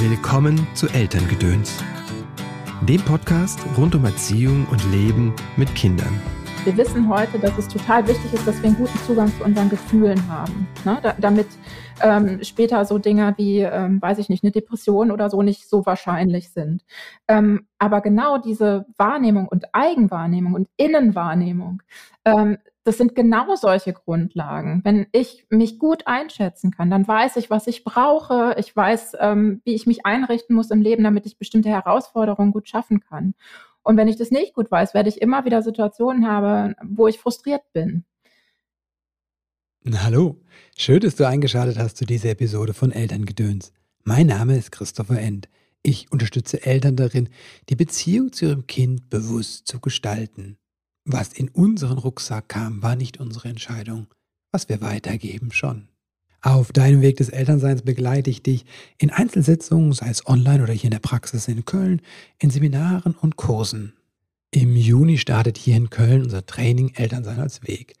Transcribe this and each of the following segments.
Willkommen zu Elterngedöns, dem Podcast rund um Erziehung und Leben mit Kindern. Wir wissen heute, dass es total wichtig ist, dass wir einen guten Zugang zu unseren Gefühlen haben, ne? da, damit ähm, später so Dinge wie, ähm, weiß ich nicht, eine Depression oder so nicht so wahrscheinlich sind. Ähm, aber genau diese Wahrnehmung und Eigenwahrnehmung und Innenwahrnehmung ähm, das sind genau solche Grundlagen. Wenn ich mich gut einschätzen kann, dann weiß ich, was ich brauche. Ich weiß, ähm, wie ich mich einrichten muss im Leben, damit ich bestimmte Herausforderungen gut schaffen kann. Und wenn ich das nicht gut weiß, werde ich immer wieder Situationen haben, wo ich frustriert bin. Hallo, schön, dass du eingeschaltet hast zu dieser Episode von Elterngedöns. Mein Name ist Christopher End. Ich unterstütze Eltern darin, die Beziehung zu ihrem Kind bewusst zu gestalten. Was in unseren Rucksack kam, war nicht unsere Entscheidung. Was wir weitergeben, schon. Auf deinem Weg des Elternseins begleite ich dich in Einzelsitzungen, sei es online oder hier in der Praxis in Köln, in Seminaren und Kursen. Im Juni startet hier in Köln unser Training Elternsein als Weg.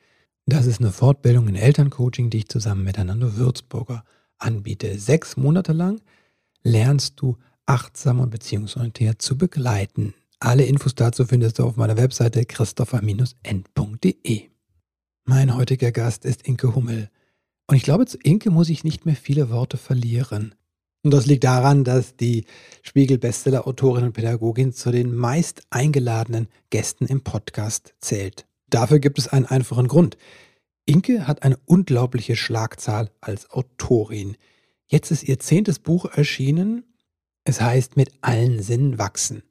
Das ist eine Fortbildung in Elterncoaching, die ich zusammen mit Hernando Würzburger anbiete. Sechs Monate lang lernst du achtsam und beziehungsorientiert zu begleiten. Alle Infos dazu findest du auf meiner Webseite christopher-end.de. Mein heutiger Gast ist Inke Hummel. Und ich glaube, zu Inke muss ich nicht mehr viele Worte verlieren. Und das liegt daran, dass die Spiegel-Bestseller-Autorin und Pädagogin zu den meist eingeladenen Gästen im Podcast zählt. Dafür gibt es einen einfachen Grund. Inke hat eine unglaubliche Schlagzahl als Autorin. Jetzt ist ihr zehntes Buch erschienen. Es heißt Mit allen Sinnen wachsen.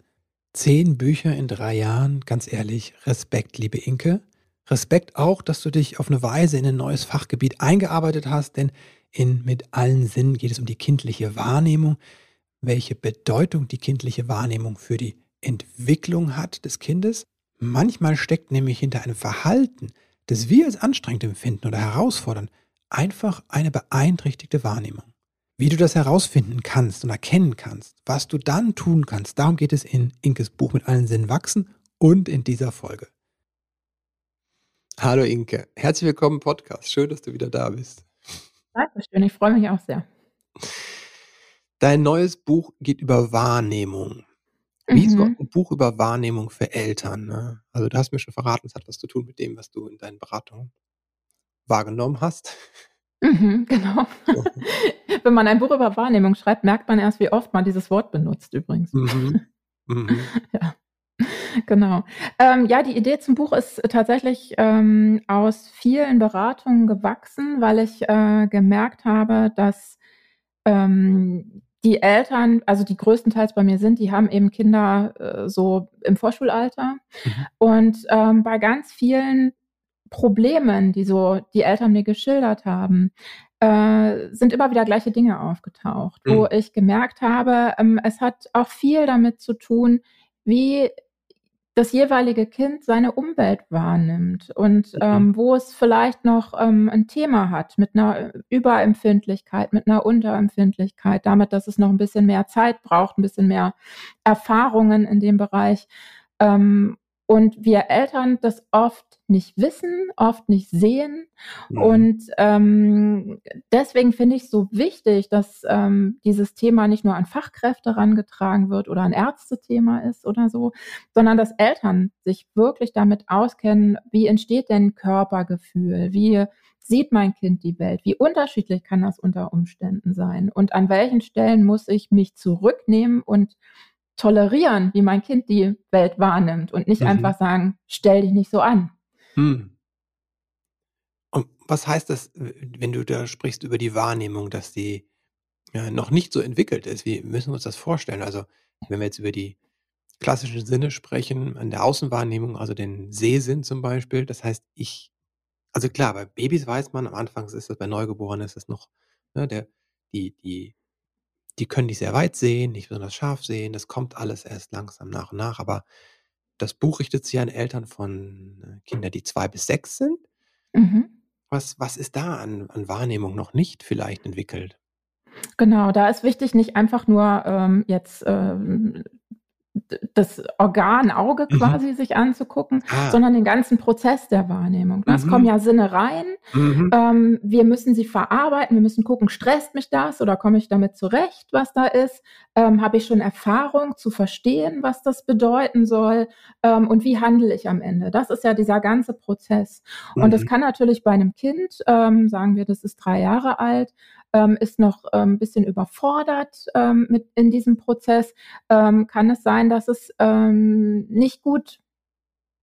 Zehn Bücher in drei Jahren, ganz ehrlich, Respekt, liebe Inke. Respekt auch, dass du dich auf eine Weise in ein neues Fachgebiet eingearbeitet hast, denn in mit allen Sinnen geht es um die kindliche Wahrnehmung, welche Bedeutung die kindliche Wahrnehmung für die Entwicklung hat des Kindes. Manchmal steckt nämlich hinter einem Verhalten, das wir als anstrengend empfinden oder herausfordern, einfach eine beeinträchtigte Wahrnehmung. Wie du das herausfinden kannst und erkennen kannst, was du dann tun kannst, darum geht es in Inkes Buch mit allen Sinnen wachsen und in dieser Folge. Hallo Inke, herzlich willkommen im Podcast. Schön, dass du wieder da bist. Dankeschön, ich freue mich auch sehr. Dein neues Buch geht über Wahrnehmung. Wie mhm. so ein Buch über Wahrnehmung für Eltern. Ne? Also du hast mir schon verraten, es hat was zu tun mit dem, was du in deinen Beratungen wahrgenommen hast. Mhm, genau. Wenn man ein Buch über Wahrnehmung schreibt, merkt man erst, wie oft man dieses Wort benutzt übrigens. Mhm. Mhm. ja. Genau. Ähm, ja, die Idee zum Buch ist tatsächlich ähm, aus vielen Beratungen gewachsen, weil ich äh, gemerkt habe, dass ähm, die Eltern, also die größtenteils bei mir sind, die haben eben Kinder äh, so im Vorschulalter. Mhm. Und ähm, bei ganz vielen Problemen, die so die Eltern mir geschildert haben, äh, sind immer wieder gleiche Dinge aufgetaucht, mhm. wo ich gemerkt habe, ähm, es hat auch viel damit zu tun, wie das jeweilige Kind seine Umwelt wahrnimmt und mhm. ähm, wo es vielleicht noch ähm, ein Thema hat mit einer Überempfindlichkeit, mit einer Unterempfindlichkeit, damit, dass es noch ein bisschen mehr Zeit braucht, ein bisschen mehr Erfahrungen in dem Bereich. Ähm, und wir Eltern das oft nicht wissen, oft nicht sehen. Mhm. Und ähm, deswegen finde ich es so wichtig, dass ähm, dieses Thema nicht nur an Fachkräfte herangetragen wird oder ein Ärztethema ist oder so, sondern dass Eltern sich wirklich damit auskennen, wie entsteht denn Körpergefühl, wie sieht mein Kind die Welt, wie unterschiedlich kann das unter Umständen sein und an welchen Stellen muss ich mich zurücknehmen und tolerieren, wie mein Kind die Welt wahrnimmt und nicht mhm. einfach sagen, stell dich nicht so an. Hm. Und was heißt das, wenn du da sprichst über die Wahrnehmung, dass die ja, noch nicht so entwickelt ist? Wie müssen wir uns das vorstellen? Also, wenn wir jetzt über die klassischen Sinne sprechen, an der Außenwahrnehmung, also den Sehsinn zum Beispiel, das heißt, ich, also klar, bei Babys weiß man, am Anfang ist das bei Neugeborenen ist das noch, ne, der, die, die die können nicht sehr weit sehen, nicht besonders scharf sehen. Das kommt alles erst langsam nach und nach. Aber das Buch richtet sich an Eltern von äh, Kindern, die zwei bis sechs sind. Mhm. Was, was ist da an, an Wahrnehmung noch nicht vielleicht entwickelt? Genau, da ist wichtig, nicht einfach nur ähm, jetzt ähm, das Organ Auge mhm. quasi mhm. sich anzugucken, ah. sondern den ganzen Prozess der Wahrnehmung. Es mhm. kommen ja Sinne rein. Mhm. Ähm, wir müssen sie verarbeiten. Wir müssen gucken, stresst mich das oder komme ich damit zurecht, was da ist? Ähm, Habe ich schon Erfahrung zu verstehen, was das bedeuten soll? Ähm, und wie handle ich am Ende? Das ist ja dieser ganze Prozess. Und das mhm. kann natürlich bei einem Kind, ähm, sagen wir, das ist drei Jahre alt, ähm, ist noch ein ähm, bisschen überfordert ähm, mit in diesem Prozess, ähm, kann es sein, dass es ähm, nicht gut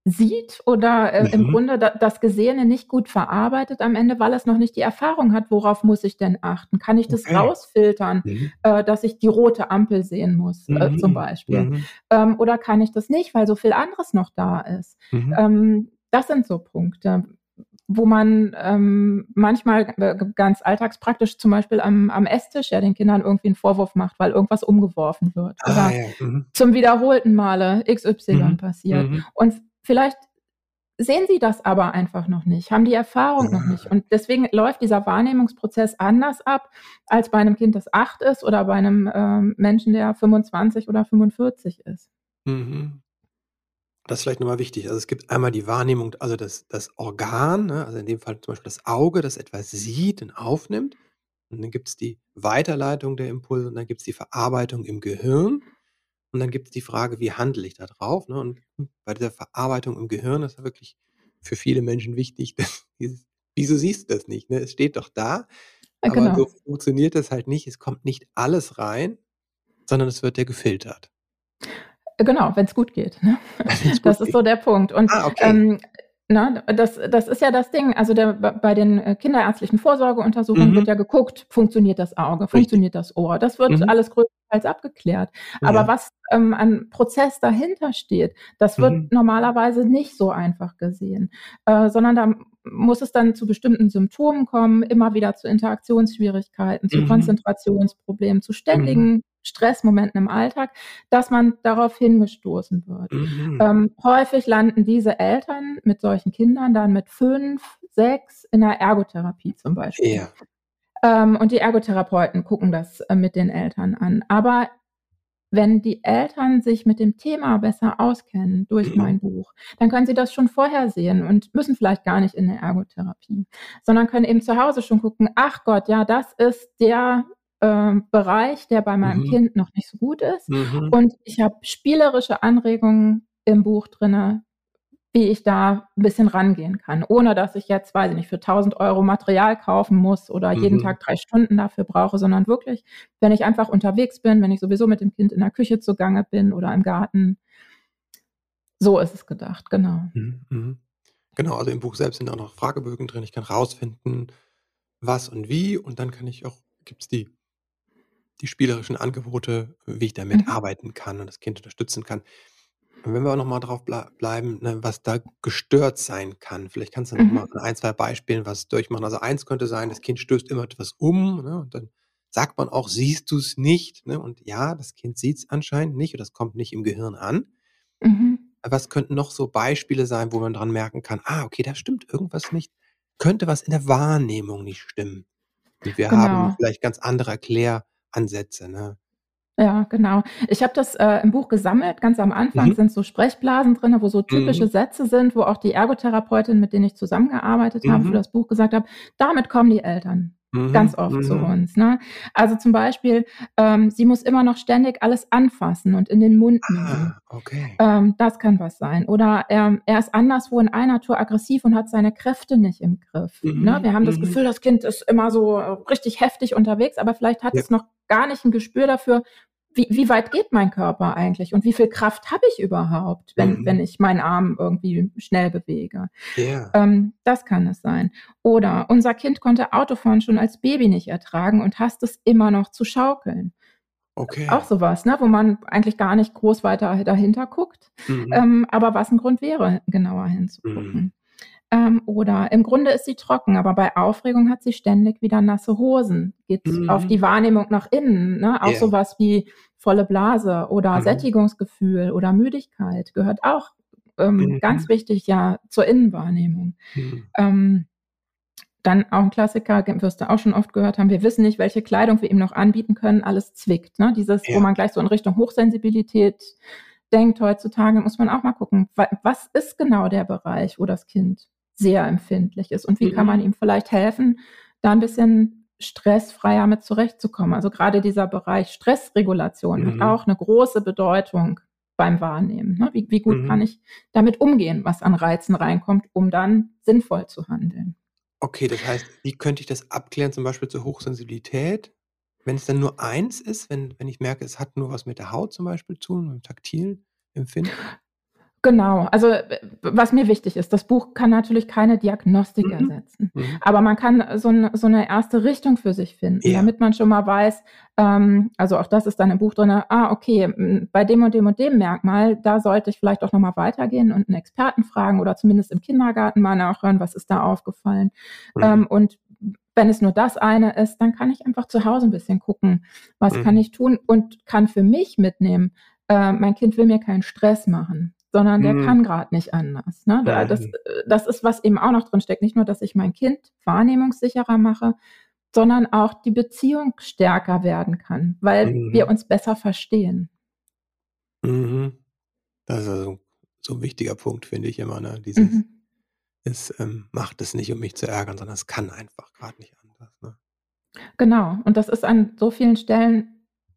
sieht oder äh, mhm. im Grunde da, das Gesehene nicht gut verarbeitet am Ende, weil es noch nicht die Erfahrung hat, worauf muss ich denn achten? Kann ich das okay. rausfiltern, mhm. äh, dass ich die rote Ampel sehen muss, äh, mhm. zum Beispiel? Mhm. Ähm, oder kann ich das nicht, weil so viel anderes noch da ist? Mhm. Ähm, das sind so Punkte wo man ähm, manchmal äh, ganz alltagspraktisch zum Beispiel am, am Esstisch ja den Kindern irgendwie einen Vorwurf macht, weil irgendwas umgeworfen wird ah, oder ja. mhm. zum wiederholten Male XY mhm. passiert. Mhm. Und vielleicht sehen sie das aber einfach noch nicht, haben die Erfahrung noch nicht. Und deswegen läuft dieser Wahrnehmungsprozess anders ab als bei einem Kind, das acht ist oder bei einem ähm, Menschen, der 25 oder 45 ist. Mhm. Das ist vielleicht nochmal wichtig. Also es gibt einmal die Wahrnehmung, also das, das Organ, ne, also in dem Fall zum Beispiel das Auge, das etwas sieht und aufnimmt. Und dann gibt es die Weiterleitung der Impulse und dann gibt es die Verarbeitung im Gehirn. Und dann gibt es die Frage, wie handle ich da drauf? Ne? Und bei dieser Verarbeitung im Gehirn ist ja wirklich für viele Menschen wichtig, dass dieses, wieso siehst du das nicht? Ne? Es steht doch da, aber genau. so funktioniert das halt nicht. Es kommt nicht alles rein, sondern es wird ja gefiltert. Genau, wenn es gut geht. Ne? das ist so der Punkt. Und ah, okay. ähm, na, ne, das, das ist ja das Ding. Also der, bei den äh, kinderärztlichen Vorsorgeuntersuchungen mhm. wird ja geguckt, funktioniert das Auge, funktioniert Richtig. das Ohr. Das wird mhm. alles größtenteils abgeklärt. Aber ja. was ähm, an Prozess dahinter steht, das wird mhm. normalerweise nicht so einfach gesehen, äh, sondern da muss es dann zu bestimmten Symptomen kommen, immer wieder zu Interaktionsschwierigkeiten, zu mhm. Konzentrationsproblemen, zu ständigen mhm. Stressmomenten im Alltag, dass man darauf hingestoßen wird. Mhm. Ähm, häufig landen diese Eltern mit solchen Kindern dann mit fünf, sechs in der Ergotherapie zum Beispiel. Ja. Ähm, und die Ergotherapeuten gucken das äh, mit den Eltern an. Aber wenn die Eltern sich mit dem Thema besser auskennen durch mhm. mein Buch, dann können sie das schon vorher sehen und müssen vielleicht gar nicht in der Ergotherapie, sondern können eben zu Hause schon gucken, ach Gott, ja, das ist der äh, Bereich, der bei meinem mhm. Kind noch nicht so gut ist. Mhm. Und ich habe spielerische Anregungen im Buch drin, wie ich da ein bisschen rangehen kann, ohne dass ich jetzt, weiß ich nicht, für 1000 Euro Material kaufen muss oder mhm. jeden Tag drei Stunden dafür brauche, sondern wirklich, wenn ich einfach unterwegs bin, wenn ich sowieso mit dem Kind in der Küche zugange bin oder im Garten. So ist es gedacht, genau. Mhm. mhm. Genau, also im Buch selbst sind auch noch Fragebögen drin. Ich kann rausfinden, was und wie und dann kann ich auch, gibt es die die spielerischen Angebote, wie ich damit Mhm. arbeiten kann und das Kind unterstützen kann. Und wenn wir auch noch mal drauf blei bleiben, ne, was da gestört sein kann. Vielleicht kannst du noch mal Mhm. an ein, 2 Beispielen was durchmachen. Also, eins könnte sein, das Kind stößt immer etwas um, ne, und dann sagt man auch: „Siehst du es nicht?“, ne? Und ja, das Kind sieht es anscheinend nicht oder das kommt nicht im Gehirn an. Mhm. Was könnten noch so Beispiele sein, wo man dran merken kann: „Ah, okay, da stimmt irgendwas nicht. Könnte was in der Wahrnehmung nicht stimmen.“ Und wir haben genau. vielleicht ganz andere Erklär Ansätze, ne? Ja, genau. Ich habe das äh, im Buch gesammelt. Ganz am Anfang Mhm. sind so Sprechblasen drin, wo so typische Mhm. Sätze sind, wo auch die Ergotherapeutin, mit denen ich zusammengearbeitet habe, für mhm. das Buch gesagt habe, damit kommen die Eltern ganz mhm, oft zu uns, ne? Also, zum Beispiel, ähm, sie muss immer noch ständig alles anfassen und in den Mund nehmen. Ah, okay. Ähm, das kann was sein. Oder, ähm, er ist anderswo in einer Tour aggressiv und hat seine Kräfte nicht im Griff, ne? Wir haben das Gefühl, das Kind ist immer so äh, richtig heftig unterwegs, aber vielleicht hat Ja. es noch gar nicht ein Gespür dafür, wie, wie weit geht mein Körper eigentlich und wie viel Kraft habe ich überhaupt, wenn, mhm. wenn ich meinen Arm irgendwie schnell bewege. Yeah. Ähm, das kann es sein. Oder unser Kind konnte Autofahren schon als Baby nicht ertragen und hasst es immer noch zu schaukeln. Okay. Auch sowas, ne, wo man eigentlich gar nicht groß weiter dahinter guckt, mhm. ähm, aber was ein Grund wäre, genauer hinzugucken. Mhm. Ähm, oder im Grunde ist sie trocken, aber bei Aufregung hat sie ständig wieder nasse Hosen. Geht mhm. auf die Wahrnehmung nach innen. Ne? Auch yeah. sowas wie volle Blase oder mhm. Sättigungsgefühl oder Müdigkeit gehört auch ähm, mhm. ganz wichtig ja zur Innenwahrnehmung. Mhm. Ähm, dann auch ein Klassiker, wirst du auch schon oft gehört haben, wir wissen nicht, welche Kleidung wir ihm noch anbieten können, alles zwickt. Ne? Dieses, ja. wo man gleich so in Richtung Hochsensibilität denkt heutzutage, muss man auch mal gucken, was ist genau der Bereich, wo das Kind sehr empfindlich ist und wie mhm. kann man ihm vielleicht helfen, da ein bisschen stressfreier mit zurechtzukommen. Also gerade dieser Bereich Stressregulation mhm. hat auch eine große Bedeutung beim Wahrnehmen. Ne? Wie, wie, gut mhm. kann ich damit umgehen, was an Reizen reinkommt, um dann sinnvoll zu handeln. Okay, das heißt, wie könnte ich das abklären, zum Beispiel zur Hochsensibilität? Wenn es dann nur eins ist, wenn, wenn ich merke, es hat nur was mit der Haut zum Beispiel zu tun, mit dem taktilen Empfinden? Genau, also was mir wichtig ist, das Buch kann natürlich keine Diagnostik mhm. ersetzen, mhm. aber man kann so, ein, so, eine erste Richtung für sich finden, ja. damit man schon mal weiß, ähm, also auch das ist dann im Buch drin, ah, okay, bei dem und dem und dem Merkmal, da sollte ich vielleicht auch nochmal weitergehen und einen Experten fragen oder zumindest im Kindergarten mal nachhören, was ist da aufgefallen. Mhm. Ähm, und wenn es nur das eine ist, dann kann ich einfach zu Hause ein bisschen gucken, was kann mhm. ich tun und kann für mich mitnehmen, äh, mein Kind will mir keinen Stress machen sondern der mhm. kann gerade nicht anders. Ne? Ja. Das, das ist, was eben auch noch drin steckt. Nicht nur, dass ich mein Kind wahrnehmungssicherer mache, sondern auch die Beziehung stärker werden kann, weil mhm. wir uns besser verstehen. Mhm. Das ist also so ein wichtiger Punkt, finde ich immer. Ne? Dieses, mhm. es ähm, macht es nicht, um mich zu ärgern, sondern es kann einfach gerade nicht anders. Ne? Genau. Und das ist an so vielen Stellen,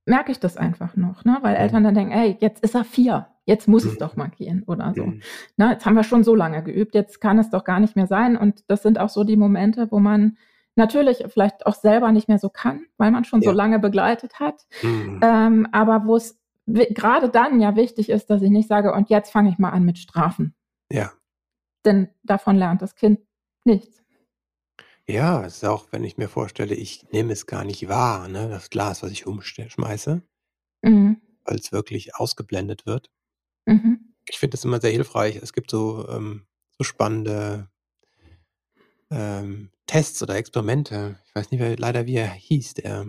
merke ich das einfach noch, ne? weil Eltern dann denken, ey, jetzt ist er vier jetzt muss es mhm. doch mal gehen oder so. Mhm. Na, jetzt haben wir schon so lange geübt, jetzt kann es doch gar nicht mehr sein. Und das sind auch so die Momente, wo man natürlich vielleicht auch selber nicht mehr so kann, weil man schon ja. so lange begleitet hat. Mhm. Ähm, aber wo es gerade dann ja wichtig ist, dass ich nicht sage, und jetzt fange ich mal an mit Strafen. Ja. Denn davon lernt das Kind nichts. Ja, es ist auch, wenn ich mir vorstelle, ich nehme es gar nicht wahr, ne, das Glas, was ich umschmeiße, mhm. weil es wirklich ausgeblendet wird. Mhm. Ich finde das immer sehr hilfreich. Es gibt so, ähm, so spannende ähm, Tests oder Experimente. Ich weiß nicht mehr leider, wie er hieß, der,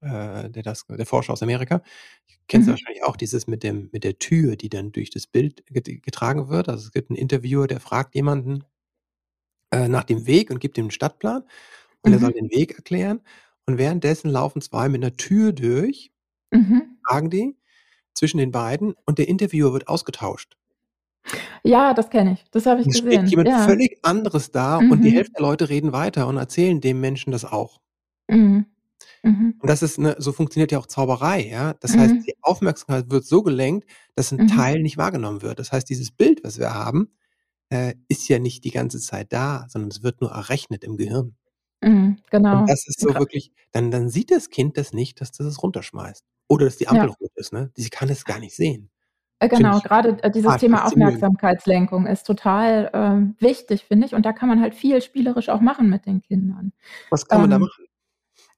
äh, der, das, der Forscher aus Amerika. Ich kenne es mhm. wahrscheinlich auch, dieses mit, dem, mit der Tür, die dann durch das Bild getragen wird. Also es gibt einen Interviewer, der fragt jemanden äh, nach dem Weg und gibt ihm einen Stadtplan und mhm. er soll den Weg erklären. Und währenddessen laufen zwei mit einer Tür durch, mhm. fragen die, zwischen den beiden und der Interviewer wird ausgetauscht. Ja, das kenne ich. Das habe ich Es steht gesehen. jemand Ja. völlig anderes da und die mhm. Hälfte der Leute reden weiter und erzählen dem Menschen das auch. Mhm. Mhm. Und das ist 'ne so funktioniert ja auch Zauberei, ja? Das heißt, die Aufmerksamkeit wird so gelenkt, dass ein Mhm. Teil nicht wahrgenommen wird. Das heißt, dieses Bild, was wir haben, äh, ist ja nicht die ganze Zeit da, sondern es wird nur errechnet im Gehirn. Mhm, Und genau. das ist so wirklich dann dann sieht das Kind das nicht, dass das es runterschmeißt. Oder dass die Ampel Ja. rot ist, ne? Sie kann es gar nicht sehen. Äh, genau, gerade äh, dieses Thema Aufmerksamkeitslenkung ist total, ähm, wichtig, finde ich. Und da kann man halt viel spielerisch auch machen mit den Kindern. Was kann man da ähm, machen?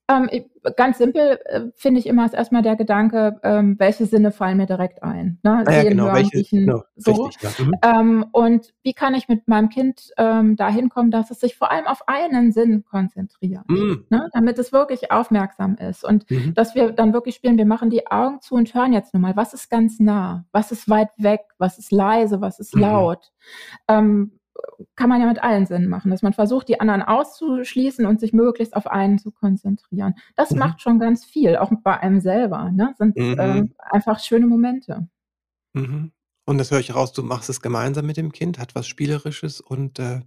Ähm, ganz simpel äh, finde ich immer ist erstmal der Gedanke, ähm, welche Sinne fallen mir direkt ein. Ne? Ah ja, Sehen, genau, hören, welche, riechen, genau, so. Richtig, ja. Mhm. Ähm, und wie kann ich mit meinem Kind ähm, dahin kommen, dass es sich vor allem auf einen Sinn konzentriert, mhm. ne? damit es wirklich aufmerksam ist und mhm. dass wir dann wirklich spielen, wir machen die Augen zu und hören jetzt nur mal, was ist ganz nah, was ist weit weg, was ist leise, was ist mhm. laut. Ähm, kann man ja mit allen Sinnen machen, dass man versucht, die anderen auszuschließen und sich möglichst auf einen zu konzentrieren. Das mhm. macht schon ganz viel, auch bei einem selber. Ne? Sind mhm. äh, einfach schöne Momente. Mhm. Und das höre ich raus, du machst es gemeinsam mit dem Kind, hat was Spielerisches und äh,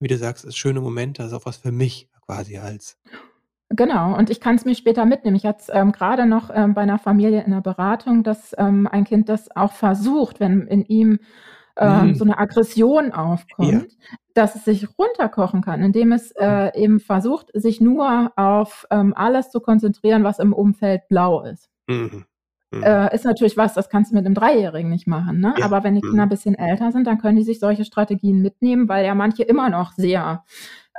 wie du sagst, ist schöne Momente, also auch was für mich quasi als. Genau, und ich kann es mir später mitnehmen. Ich hatte es ähm, gerade noch ähm, bei einer Familie in der Beratung, dass ähm, ein Kind das auch versucht, wenn in ihm ähm, mhm. so eine Aggression aufkommt, ja. dass es sich runterkochen kann, indem es äh, eben versucht, sich nur auf ähm, alles zu konzentrieren, was im Umfeld blau ist. Mhm. Mhm. Äh, ist natürlich was, das kannst du mit einem Dreijährigen nicht machen. Ne? Ja. Aber wenn die Kinder mhm. ein bisschen älter sind, dann können die sich solche Strategien mitnehmen, weil ja manche immer noch sehr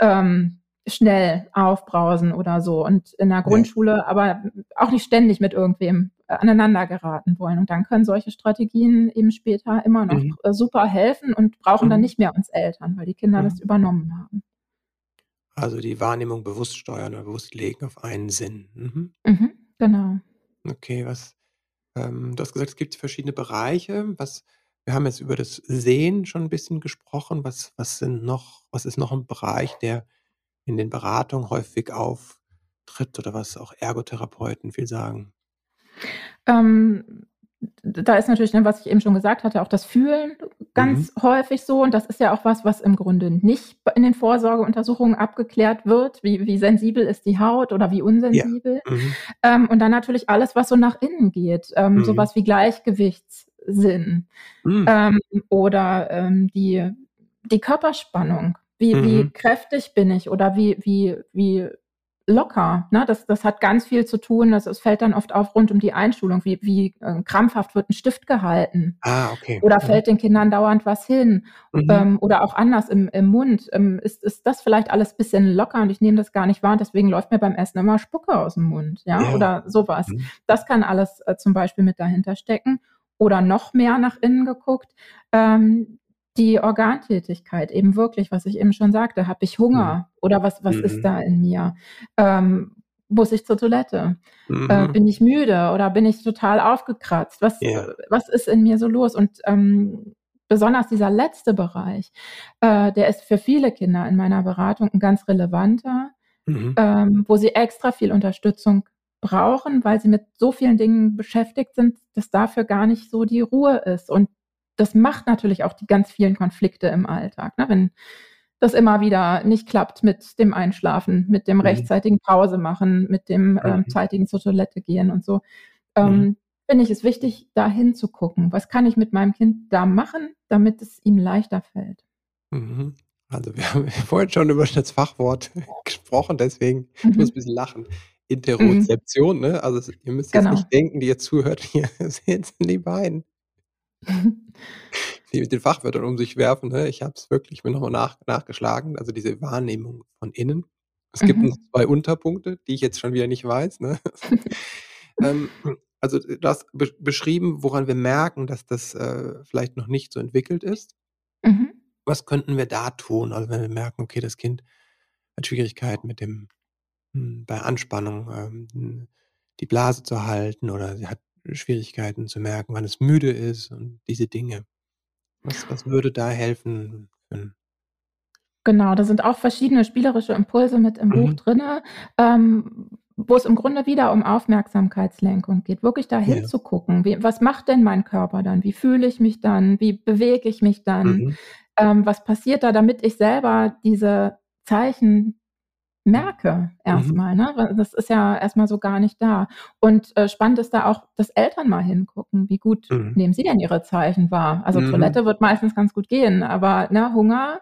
ähm, schnell aufbrausen oder so und in der Grundschule ja. aber auch nicht ständig mit irgendwem äh, aneinander geraten wollen. Und dann können solche Strategien eben später immer noch mhm. Äh, super helfen und brauchen mhm. dann nicht mehr uns Eltern, weil die Kinder mhm. das übernommen haben. Also die Wahrnehmung bewusst steuern oder bewusst legen auf einen Sinn. Mhm. mhm genau. Okay, was ähm, du hast gesagt, es gibt verschiedene Bereiche. Was wir haben jetzt über das Sehen schon ein bisschen gesprochen. Was, was sind noch, was ist noch ein Bereich, der in den Beratungen häufig auftritt oder was auch Ergotherapeuten viel sagen? Ähm, da ist natürlich, ne, was ich eben schon gesagt hatte, auch das Fühlen ganz mhm. häufig so. Und das ist ja auch was, was im Grunde nicht in den Vorsorgeuntersuchungen abgeklärt wird. Wie, wie sensibel ist die Haut oder wie unsensibel? Ja. Mhm. Ähm, und dann natürlich alles, was so nach innen geht. Ähm, mhm. Sowas wie Gleichgewichtssinn mhm. ähm, oder ähm, die, die Körperspannung. Wie, wie mhm. kräftig bin ich oder wie, wie, wie locker. Ne? Das, das hat ganz viel zu tun. Das, das fällt dann oft auf rund um die Einschulung. Wie, wie äh, krampfhaft wird ein Stift gehalten? Ah, okay. Oder mhm. fällt den Kindern dauernd was hin? Mhm. Ähm, oder auch anders im, im Mund. Ähm, ist, ist das vielleicht alles ein bisschen locker und ich nehme das gar nicht wahr und deswegen läuft mir beim Essen immer Spucke aus dem Mund. Ja, ja. oder sowas. Mhm. Das kann alles äh, zum Beispiel mit dahinter stecken. Oder noch mehr nach innen geguckt. Ähm, die Organtätigkeit, eben wirklich, was ich eben schon sagte, habe ich Hunger mhm. oder was, was mhm. ist da in mir? Ähm, muss ich zur Toilette? Äh, mhm. Äh, bin ich müde oder bin ich total aufgekratzt? Was, ja. was ist in mir so los? Und ähm, besonders dieser letzte Bereich, äh, der ist für viele Kinder in meiner Beratung ein ganz relevanter, mhm. ähm, wo sie extra viel Unterstützung brauchen, weil sie mit so vielen Dingen beschäftigt sind, dass dafür gar nicht so die Ruhe ist. Und das macht natürlich auch die ganz vielen Konflikte im Alltag. Ne? Wenn das immer wieder nicht klappt mit dem Einschlafen, mit dem mhm. rechtzeitigen Pause machen, mit dem ähm, mhm. zeitigen zur Toilette gehen und so, ähm, mhm. finde ich es wichtig, da hinzugucken. Was kann ich mit meinem Kind da machen, damit es ihm leichter fällt? Mhm. Also wir haben vorhin schon über das Fachwort gesprochen, deswegen ich muss mhm. ein bisschen lachen. Interozeption, mhm. ne? Also ihr müsst jetzt genau. nicht denken, die ihr zuhört, hier sind die beiden die mit den Fachwörtern um sich werfen. Ne? Ich habe es wirklich mir nochmal nach, nachgeschlagen, also diese Wahrnehmung von innen. Es gibt noch mhm. zwei Unterpunkte, die ich jetzt schon wieder nicht weiß. Ne? ähm, also du hast be beschrieben, woran wir merken, dass das äh, vielleicht noch nicht so entwickelt ist. Mhm. Was könnten wir da tun? Also wenn wir merken, okay, das Kind hat Schwierigkeiten mit dem, hm, bei Anspannung ähm, die Blase zu halten oder sie hat Schwierigkeiten zu merken, wann es müde ist und diese Dinge. Was, was würde da helfen? Genau, da sind auch verschiedene spielerische Impulse mit im Buch mhm. drin, ähm, wo es im Grunde wieder um Aufmerksamkeitslenkung geht, wirklich da Ja. hinzugucken. Wie, was macht denn mein Körper dann? Wie fühle ich mich dann? Wie bewege ich mich dann? Mhm. Ähm, was passiert da, damit ich selber diese Zeichen merke mhm. erstmal. Mhm. Ne? Das ist ja erstmal so gar nicht da. Und äh, spannend ist da auch, dass Eltern mal hingucken, wie gut mhm. nehmen sie denn ihre Zeichen wahr. Also mhm. Toilette wird meistens ganz gut gehen, aber ne, Hunger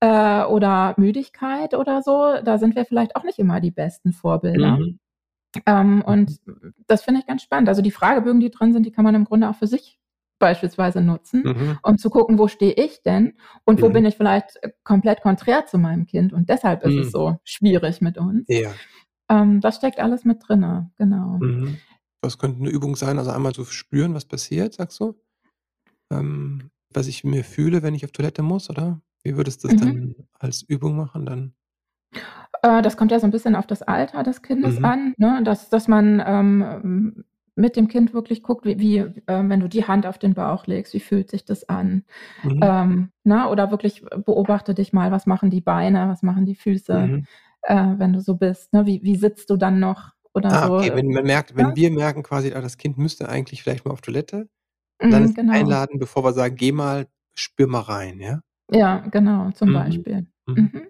äh, oder Müdigkeit oder so, da sind wir vielleicht auch nicht immer die besten Vorbilder. Mhm. Ähm, und das finde ich ganz spannend. Also die Fragebögen, die drin sind, die kann man im Grunde auch für sich beispielsweise nutzen, mhm. um zu gucken, wo stehe ich denn und wo mhm. bin ich vielleicht äh, komplett konträr zu meinem Kind und deshalb ist mhm. es so schwierig mit uns. Ja. Ähm, das steckt alles mit drin, genau. Mhm. Was könnte eine Übung sein? Also einmal so spüren, was passiert, sagst du? Ähm, was ich mir fühle, wenn ich auf Toilette muss, oder? Wie würdest du das mhm. dann als Übung machen dann? Äh, das kommt ja so ein bisschen auf das Alter des Kindes mhm. an, ne? dass, dass man ähm, mit dem Kind wirklich guckt, wie, wie äh, wenn du die Hand auf den Bauch legst, wie fühlt sich das an? Mhm. Ähm, na, ne, oder wirklich beobachte dich mal, was machen die Beine, was machen die Füße, mhm. äh, wenn du so bist. Ne? Wie, wie sitzt du dann noch? Oder ah, so. okay, wenn man merkt, wenn ja? wir merken quasi, ah, das Kind müsste eigentlich vielleicht mal auf Toilette, dann mhm, ist genau. einladen, bevor wir sagen, geh mal, spür mal rein, ja? Ja, genau, zum mhm. Beispiel. Mhm. Mhm.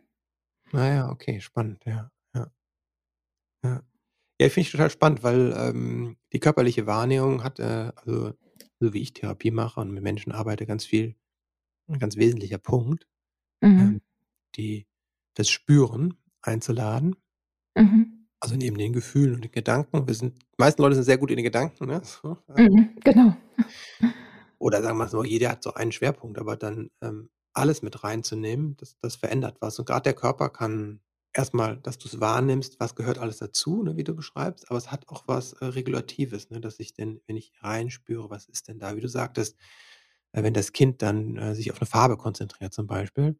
Naja, okay, spannend, ja. Ja, finde ich total spannend, weil ähm, die körperliche Wahrnehmung hat, äh, also so wie ich Therapie mache und mit Menschen arbeite, ganz viel, ein ganz wesentlicher Punkt, mhm. ähm, die, das Spüren einzuladen. Mhm. Also neben den Gefühlen und den Gedanken. Wir sind, die meisten Leute sind sehr gut in den Gedanken, ne? So, mhm, genau. Oder sagen wir es so, jeder hat so einen Schwerpunkt, aber dann ähm, alles mit reinzunehmen, das, das verändert was. Und gerade der Körper kann erstmal, dass du es wahrnimmst, was gehört alles dazu, ne, wie du beschreibst, aber es hat auch was äh, Regulatives, ne, dass ich denn, wenn ich reinspüre, was ist denn da, wie du sagtest, äh, wenn das Kind dann äh, sich auf eine Farbe konzentriert zum Beispiel,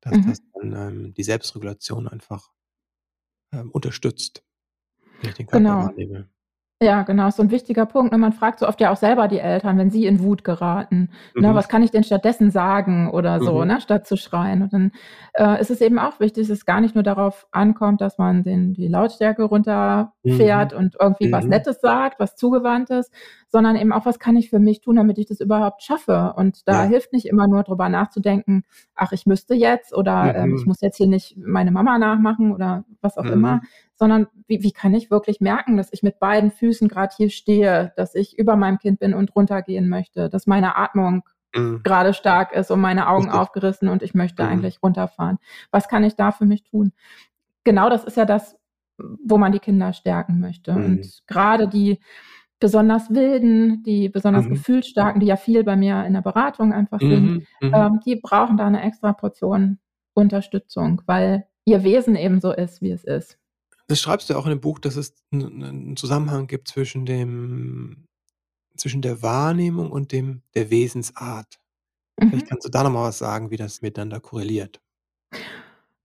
dass mhm. das dann ähm, die Selbstregulation einfach ähm, unterstützt, wenn ich den Körper genau. wahrnehme. Ja, genau, ist so 'n wichtiger Punkt, ne? Man fragt so oft ja auch selber die Eltern, wenn sie in Wut geraten, ne: Mhm. „Was kann ich denn stattdessen sagen?“ oder so, Mhm. ne, statt zu schreien. Und dann, äh, ist es eben auch wichtig, dass es gar nicht nur darauf ankommt, dass man den die Lautstärke Mhm. runterfährt und irgendwie was Mhm. Nettes sagt, was Zugewandtes, sondern eben auch: „Was kann ich für mich tun, damit ich das überhaupt schaffe?“ Und da Ja. hilft nicht immer nur drüber nachzudenken: „Ach, ich müsste jetzt“ oder, ähm: „Ich Mhm. muss jetzt hier nicht meine Mama nachmachen“ oder was auch immer, Mhm. Sondern wie wie kann ich wirklich merken, dass ich mit beiden Füßen grad hier stehe, dass ich über meinem Kind bin und runtergehen möchte, dass meine Atmung Mhm. grade stark ist und meine Augen Richtig. aufgerissen und ich möchte Mhm. eigentlich runterfahren. Was kann ich da für mich tun? Genau das ist ja das, wo man die Kinder stärken möchte. Mhm. Und grade die besonders Wilden, die besonders Mhm. Gefühlsstarken, die ja viel bei mir in der Beratung einfach sind, Mhm. Mhm. ähm, die brauchen da 'ne extra Portion Unterstützung, weil ihr Wesen eben so ist, wie es ist. Das schreibst du ja auch in dem Buch, dass es 'n 'nen 'n Zusammenhang gibt zwischen dem zwischen der Wahrnehmung und dem der Wesensart. Vielleicht Mhm. kannst du da noch mal was sagen, wie das miteinander korreliert.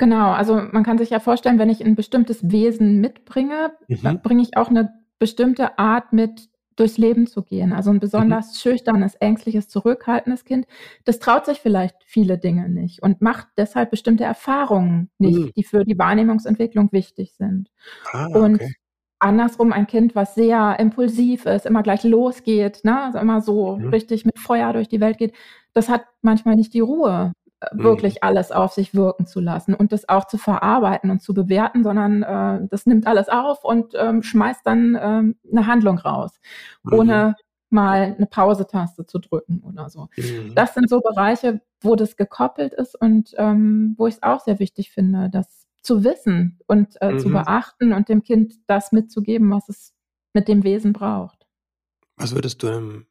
Genau, also man kann sich ja vorstellen, wenn ich 'n bestimmtes Wesen mitbringe, Mhm. bringe ich auch 'ne bestimmte Art mit, durchs Leben zu gehen. Also 'n Mhm. besonders schüchternes, ängstliches, zurückhaltendes Kind, das traut sich vielleicht viele Dinge nicht und macht deshalb bestimmte Erfahrungen Mhm. nicht, die für die Wahrnehmungsentwicklung wichtig sind. Ah, Und okay. andersrum ein Kind, was sehr impulsiv ist, immer gleich losgeht, ne, also immer so Mhm. richtig mit Feuer durch die Welt geht, das hat manchmal nicht die Ruhe, Mhm. wirklich alles auf sich wirken zu lassen und das auch zu verarbeiten und zu bewerten, sondern, äh, das nimmt alles auf und, ähm, schmeißt dann, ähm, 'ne Handlung raus, Mhm. ohne mal 'ne Pause-Taste zu drücken oder so. Mhm. Das sind so Bereiche, wo das gekoppelt ist und, ähm, wo ich's auch sehr wichtig finde, das zu wissen und, äh, zu Mhm. beachten und dem Kind das mitzugeben, was es mit dem Wesen braucht. Was würdest du 'nem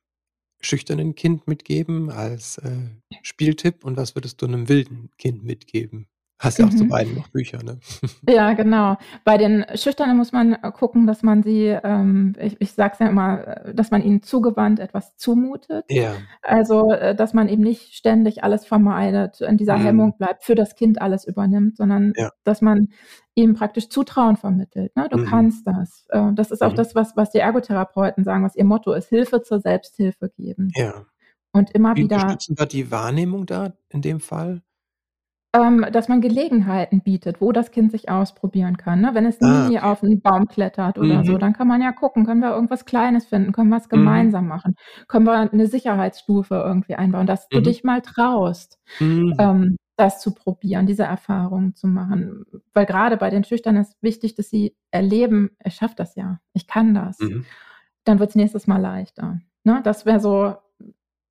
schüchternen Kind mitgeben als, äh, Spieltipp und was würdest du 'nem wilden Kind mitgeben? Hast ja auch zu Mhm. beiden noch Bücher, ne? Ja, genau. Bei den Schüchternen muss man, gucken, dass man sie, ähm ich ich sage es ja immer, dass man ihnen zugewandt etwas zumutet. Ja. Also, äh, dass man eben nicht ständig alles vermeidet, in dieser Mhm. Hemmung bleibt, für das Kind alles übernimmt, sondern Ja. dass man ihm praktisch Zutrauen vermittelt, ne? „Du Mhm. kannst das.“ Äh, das ist auch Mhm. das, was was die Ergotherapeuten sagen, was ihr Motto ist: „Hilfe zur Selbsthilfe geben.“ Ja. Und immer Wie wieder unterstützen da die Wahrnehmung da in dem Fall? Ähm, dass man Gelegenheiten bietet, wo das Kind sich ausprobieren kann, ne? Wenn es Ah, nie okay. auf 'n Baum klettert oder so, Mhm. dann kann man ja gucken, können wir irgendwas Kleines finden? Können wir's Mhm. gemeinsam machen? Können wir 'ne Sicherheitsstufe irgendwie einbauen, dass du Mhm. dich mal traust, Mhm. ähm, das zu probieren, diese Erfahrung zu machen. Weil grade bei den Schüchternen ist wichtig, dass sie erleben: „Ich schaffe das ja, ich kann das.“ Mhm. Dann wird's nächstes Mal leichter, ne? Das wäre so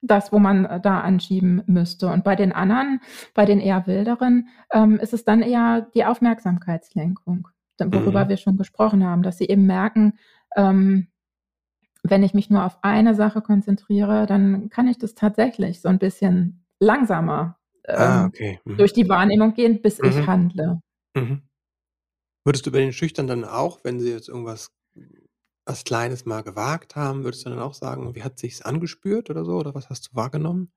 das, wo man, äh, da anschieben müsste. Und bei den anderen, bei den eher Wilderen, ähm, ist es dann eher die Aufmerksamkeitslenkung, worüber Mhm. wir schon gesprochen haben, dass sie eben merken, ähm: „Wenn ich mich nur auf eine Sache konzentriere, dann kann ich das tatsächlich so 'n bisschen langsamer, Ah, ähm, okay. Mhm. durch die Wahrnehmung gehen, bis ich Mhm. handle.“ Mhm. Würdest du bei den Schüchternen dann auch, wenn sie jetzt irgendwas was Kleines mal gewagt haben würdest du dann auch sagen: „Wie hat sich's angespürt?“ oder so? Oder was hast du wahrgenommen?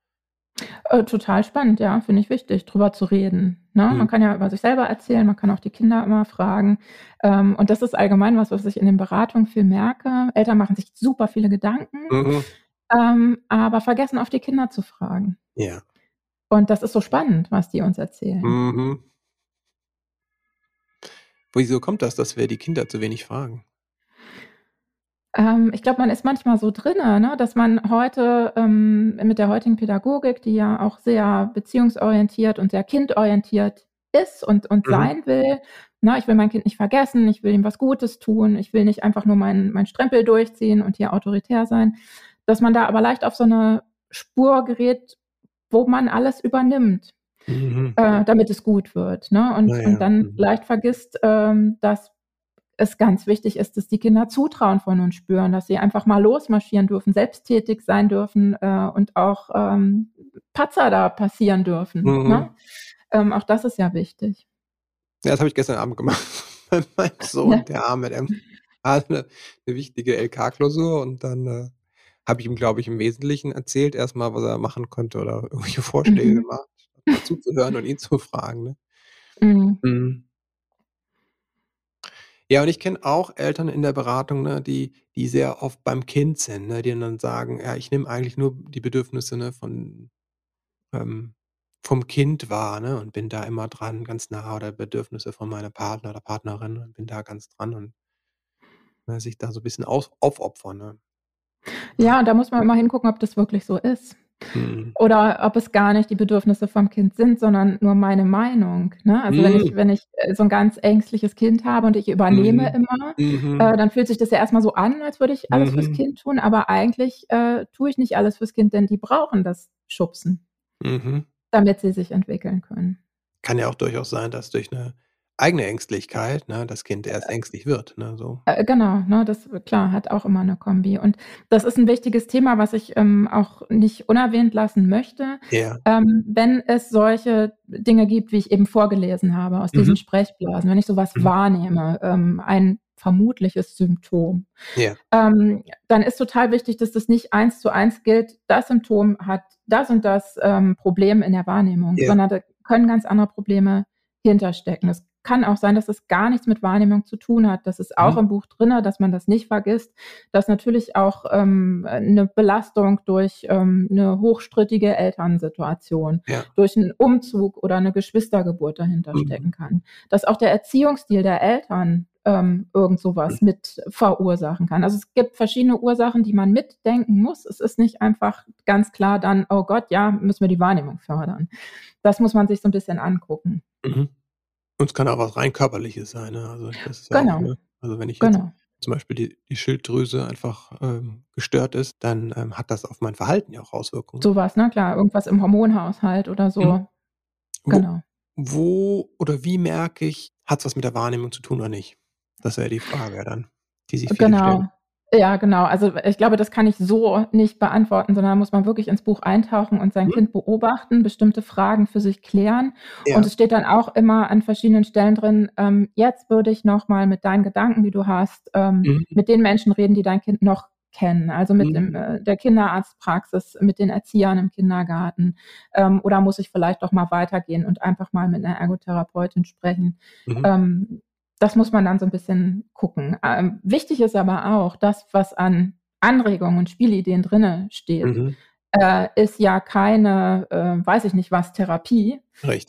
Äh, total spannend, ja, finde ich wichtig, drüber zu reden, ne? Mhm. Man kann ja über sich selber erzählen, man kann auch die Kinder immer fragen. Ähm, und das ist allgemein was, was ich in den Beratungen viel merke. Eltern machen sich super viele Gedanken, Mhm. ähm, aber vergessen oft die Kinder zu fragen. Ja. Und das ist so spannend, was die uns erzählen. Mhm. Wieso kommt das, dass wir die Kinder zu wenig fragen? Ähm, ich glaube, man ist manchmal so drinnen, ne, dass man heute, ähm, mit der heutigen Pädagogik, die ja auch sehr beziehungsorientiert und sehr kindorientiert ist und und Mhm. sein will, ne? Ich will mein Kind nicht vergessen, ich will ihm was Gutes tun, ich will nicht einfach nur meinen meinen Strempel durchziehen und hier autoritär sein. Dass man da aber leicht auf so 'ne Spur gerät, wo man alles übernimmt, Mhm. äh, damit es gut wird, ne? Ja, Und und ja. dann Mhm. leicht vergisst, ähm, dass es ganz wichtig ist, dass die Kinder Zutrauen von uns spüren, dass sie einfach mal losmarschieren dürfen, selbsttätig sein dürfen, äh, und auch, ähm, Patzer da passieren dürfen, ne? Mhm. Ähm, auch das ist ja wichtig. Ja, das habe ich gestern Abend gemacht mit meinem Sohn, Ja. der Arme, der hatte 'ne wichtige LK-Klausur und dann, äh, habe ich ihm, glaube ich, im Wesentlichen erzählt erst mal, was er machen könnte oder irgendwelche Vorschläge Mhm. gemacht, zuzuhören und ihn zu fragen, ne? Mhm. Ja, und ich kenne auch Eltern in der Beratung, ne, die die sehr oft beim Kind sind, ne, die dann sagen: „Ja, ich nehme eigentlich nur die Bedürfnisse, ne, von ähm, vom Kind wahr, ne, und bin da immer dran, ganz nah oder Bedürfnisse von meinem Partner oder Partnerin und bin da ganz dran und ne, sich da so 'n bisschen aus aufopfern, ne? Ja. Ja, und da muss man immer hingucken, ob das wirklich so ist. Mhm. Oder ob es gar nicht die Bedürfnisse vom Kind sind, sondern nur meine Meinung, ne? Also, wenn ich Mhm. wenn ich, äh, so 'n ganz ängstliches Kind habe und ich übernehme Mhm. immer, Mhm. äh, dann fühlt sich das ja erst mal so an, als würde ich alles fürs Mhm. Kind tun, aber eigentlich, äh, tue ich nicht alles fürs Kind, denn die brauchen das Schubsen Mhm. damit sie sich entwickeln können. Kann ja auch durchaus sein, dass durch 'ne eigene Ängstlichkeit, ne, das Kind erst ängstlich wird, ne, so. Äh, genau, ne, das klar, hat auch immer 'ne Kombi. Und das ist 'n wichtiges Thema, was ich, ähm, auch nicht unerwähnt lassen möchte. Ja. Ähm, wenn es solche Dinge gibt, wie ich eben vorgelesen habe aus Mhm. diesen Sprechblasen, wenn ich so was Mhm. wahrnehme, ähm, ein vermutliches Symptom, Ja. ähm, dann ist total wichtig, dass das nicht eins zu eins gilt, das Symptom hat das und das, ähm, Problem in der Wahrnehmung, Ja. sondern da können ganz andere Probleme hinterstecken. Es kann auch sein, dass es gar nichts mit Wahrnehmung zu tun hat. Das ist auch Mhm. im Buch drinne, dass man das nicht vergisst, dass natürlich auch, ähm, äh, 'ne Belastung durch, ähm, 'ne hochstrittige Elternsituation, Ja. durch 'n Umzug oder 'ne Geschwistergeburt dahinter Mhm. stecken kann. Dass auch der Erziehungsstil der Eltern, ähm, irgend so was Mhm. mit verursachen kann. Also, es gibt verschiedene Ursachen, die man mitdenken muss. Es ist nicht einfach ganz klar dann: „Oh Gott, ja, müssen wir die Wahrnehmung fördern.“ Das muss man sich so 'n bisschen angucken. Mhm. Und es kann auch was rein Körperliches sein, ne? Also, ja auch Genau. ne? Also, wenn ich Genau. zum Beispiel die die Schilddrüse einfach, ähm, gestört ist, dann, ähm, hat das auf mein Verhalten ja auch Auswirkungen. So was, ne, klar, irgendwas im Hormonhaushalt oder Mhm. so. Wo Genau. wo oder wie merke ich, hat's was mit der Wahrnehmung zu tun oder nicht? Das wäre die Frage dann, die sich viele Genau. stellen. Ja, genau. Also, ich glaube, das kann ich so nicht beantworten, sondern da muss man wirklich ins Buch eintauchen und sein Mhm. Kind beobachten, bestimmte Fragen für sich klären. Und Ja. es steht dann auch immer an verschiedenen Stellen drin, ähm: „Jetzt würde ich noch mal mit deinen Gedanken, die du hast, ähm, Mhm. mit den Menschen reden, die dein Kind noch kennen.“ Also, mit dem Mhm. äh, der Kinderarztpraxis, mit den Erziehern im Kindergarten. Ähm, oder muss ich vielleicht doch mal weitergehen und einfach mal mit 'ner Ergotherapeutin sprechen? Mhm. Ähm, das muss man dann so 'n bisschen gucken. Ähm, wichtig ist aber auch, das, was an Anregungen und Spielideen drinne steht, Mhm. äh, ist ja keine, äh, weiß ich nicht was, Therapie,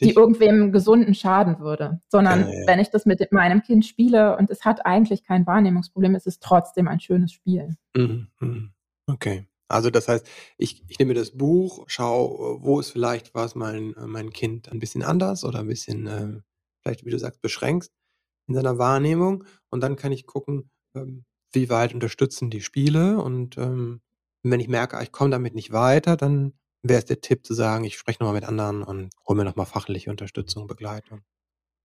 die Richtig. irgendwem Gesunden schaden würde, sondern Ja, ja. wenn ich das mit meinem Kind spiele und es hat eigentlich kein Wahrnehmungsproblem, ist es trotzdem ein schönes Spiel. Mhm, mhm. Okay. Also, das heißt, ich ich nehme das Buch, schaue, wo ist vielleicht was mein äh, mein Kind ein bisschen anders oder 'n bisschen, äh, vielleicht, wie du sagst, beschränkt in seiner Wahrnehmung. Und dann kann ich gucken, ähm, wie weit unterstützen die Spiele und, ähm, wenn ich merke, ah, ich komme damit nicht weiter, dann wäre es der Tipp zu sagen, ich spreche noch mal mit anderen und hole mir noch mal fachliche Unterstützung, Begleitung.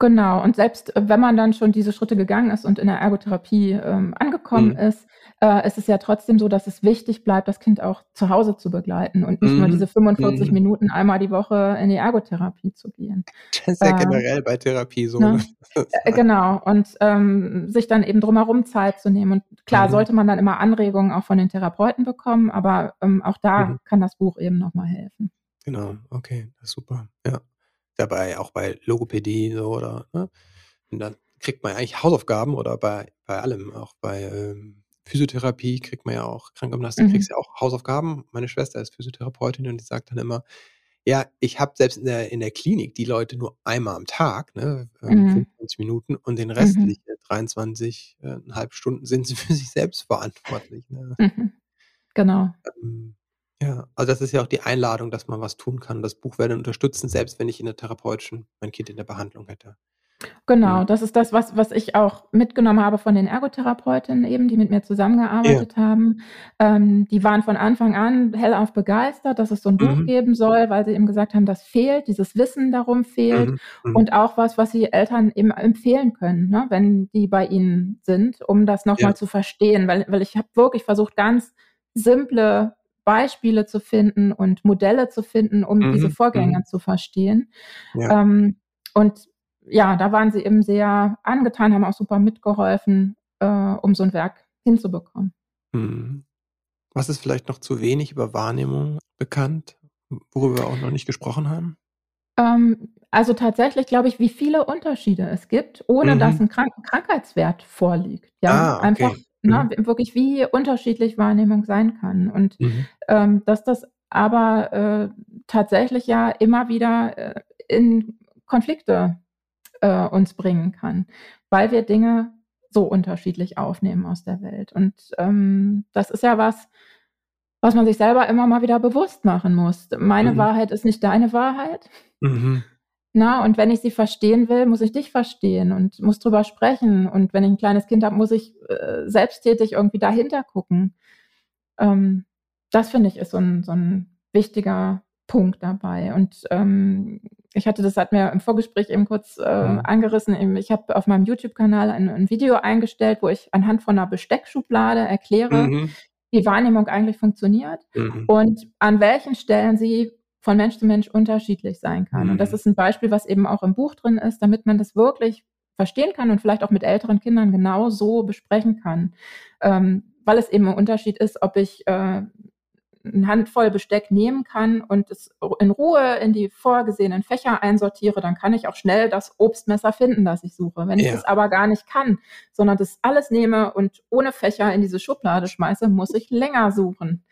Genau. Und selbst, äh, wenn man dann schon diese Schritte gegangen ist und in der Ergotherapie, ähm, angekommen Mhm. ist, äh, ist es ja trotzdem so, dass es wichtig bleibt, das Kind auch zu Hause zu begleiten und nicht nur Mhm, diese 45 mhm. Minuten einmal die Woche in die Ergotherapie zu gehen. Das ist ja Äh, generell bei Therapie so, ne? ne? Äh, genau. Und, ähm, sich dann eben drumherum Zeit zu nehmen. Und klar Mhm. sollte man dann immer Anregungen auch von den Therapeuten bekommen, aber, ähm, auch da Mhm. kann das Buch eben noch mal helfen. Genau, okay, das ist super, ja. Dabei auch bei Logopädie so oder ne? Und dann kriegt man eigentlich Hausaufgaben oder bei bei allem, auch bei, ähm, Physiotherapie kriegt man ja auch Krankengymnastik Mhm. kriegst ja auch Hausaufgaben. Meine Schwester ist Physiotherapeutin und die sagt dann immer: „Ja, ich habe selbst in der in der Klinik die Leute nur einmal am Tag, ne, ähm, Mhm. 25 Minuten und den Mhm. restliche 23, äh, 1/2 Stunden sind sie für sich selbst verantwortlich“, ne? Mhm. Genau. Ähm, ja, also, das ist ja auch die Einladung, dass man was tun kann. Das Buch werde unterstützen, selbst wenn ich in der therapeutischen mein Kind in der Behandlung hätte. Genau, Mhm. das ist das, was was ich auch mitgenommen habe von den Ergotherapeutinnen eben, die mit mir Ja. zusammengearbeitet haben. Ähm, die waren von Anfang an hellauf begeistert, dass es so 'n Buch Mhm. geben soll, weil sie eben gesagt haben, das fehlt, dieses Wissen darum fehlt Mhm, mhm. und auch was, was sie Eltern eben empfehlen können, ne, wenn die bei ihnen sind, um das noch Ja. zu verstehen. Weil weil ich habe wirklich versucht, ganz simple Beispiele zu finden und Modelle zu finden, um diese Mhm, Vorgänge mhm. zu verstehen. Ja. Ähm, und ja, da waren sie eben sehr angetan, haben auch super mitgeholfen, äh, um so 'n Werk hinzubekommen. Mhm. Was ist vielleicht noch zu wenig über Wahrnehmung bekannt, worüber wir auch noch nicht gesprochen haben? Ähm, also tatsächlich glaube ich, wie viele Unterschiede es gibt, ohne dass mhm. ein Krank Krankheitswert vorliegt. Ja, Ah, einfach, ne, Mhm. wirklich wie unterschiedlich Wahrnehmung sein kann und, Mhm. ähm, dass das aber, äh, tatsächlich ja immer wieder, äh, in Konflikte, äh, uns bringen kann, weil wir Dinge so unterschiedlich aufnehmen aus der Welt. Und, ähm, das ist ja was was man sich selber immer mal wieder bewusst machen muss. Meine Mhm. Wahrheit ist nicht deine Wahrheit. Mhm. Na, und wenn ich sie verstehen will, muss ich dich verstehen und muss drüber sprechen. Und wenn ich ein kleines Kind habe, muss ich äh, selbsttätig irgendwie dahinter gucken. Ähm, das finde ich ist so ein, so ein wichtiger Punkt dabei. Und ähm, ich hatte das hat mir im Vorgespräch eben kurz äh, mhm. angerissen. Ich habe auf meinem YouTube-Kanal ein, ein, Video eingestellt, wo ich anhand von einer Besteckschublade erkläre, mhm. wie Wahrnehmung eigentlich funktioniert mhm. und an welchen Stellen sie von Mensch zu Mensch unterschiedlich sein kann. Mhm. Und das mhm. ist ein Beispiel, was eben auch im Buch drin ist, damit man das wirklich verstehen kann und vielleicht auch mit älteren Kindern genau so besprechen kann. Ähm, weil es eben ein Unterschied ist, ob ich äh, eine Handvoll Besteck nehmen kann und es in Ruhe in die vorgesehenen Fächer einsortiere, dann kann ich auch schnell das Obstmesser finden, das ich suche. Wenn ich ja. das aber gar nicht kann, sondern das alles nehme und ohne Fächer in diese Schublade schmeiße, muss ich länger suchen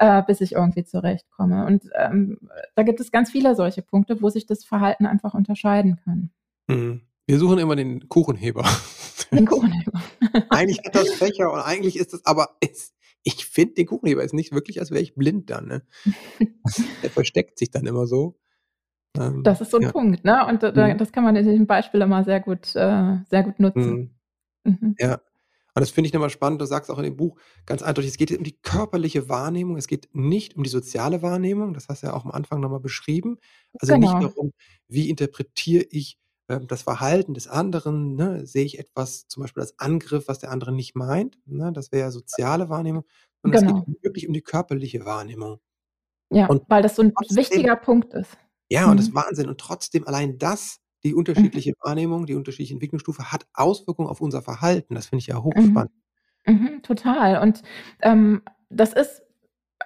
äh, bis ich irgendwie zurechtkomme. Und ähm, da gibt es ganz viele solche Punkte, wo sich das Verhalten einfach unterscheiden kann. Mhm. Wir suchen immer den Kuchenheber. Den Kuchenheber. eigentlich hat das Fächer und eigentlich ist es aber, ist, ich finde den Kuchenheber ist nicht wirklich, als wäre ich blind dann. Ne? Der versteckt sich dann immer so. Ähm, das ist so ein ja. Punkt, ne? Und da, mhm. das kann man in diesem Beispiel immer sehr gut, äh, sehr gut nutzen. Mhm. Mhm. Ja, und das finde ich nochmal spannend. Du sagst auch in dem Buch ganz eindeutig, es geht um die körperliche Wahrnehmung. Es geht nicht um die soziale Wahrnehmung. Das hast du ja auch am Anfang nochmal beschrieben. Also genau. nicht darum, wie interpretiere ich äh, das Verhalten des anderen. Ne? Sehe ich etwas zum Beispiel als Angriff, was der andere nicht meint. Ne? Das wäre ja soziale Wahrnehmung. Und genau. es geht wirklich um die körperliche Wahrnehmung. Ja, und weil das so ein trotzdem, wichtiger Punkt ist. Ja, und mhm. das ist Wahnsinn. Und trotzdem allein das die mhm. unterschiedliche Wahrnehmung, die unterschiedliche Entwicklungsstufe hat Auswirkungen auf unser Verhalten. Das finde ich ja mhm. hochspannend. Mhm, total. Und ähm, das ist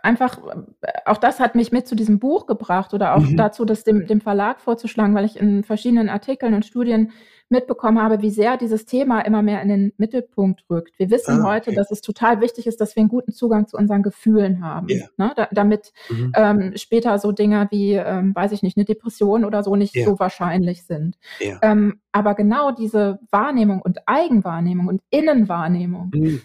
einfach, äh, auch das hat mich mit zu diesem Buch gebracht oder auch mhm. dazu, das dem, dem Verlag vorzuschlagen, weil ich in verschiedenen Artikeln und Studien mitbekommen habe, wie sehr dieses Thema immer mehr in den Mittelpunkt rückt. Wir wissen ah, heute, dass es total wichtig ist, dass wir einen guten Zugang zu unseren Gefühlen haben, yeah. ne? da, damit mhm. ähm, später so Dinge wie, ähm, weiß ich nicht, eine Depression oder so nicht yeah. so wahrscheinlich sind. Yeah. Ähm, aber genau diese Wahrnehmung und Eigenwahrnehmung und Innenwahrnehmung mhm.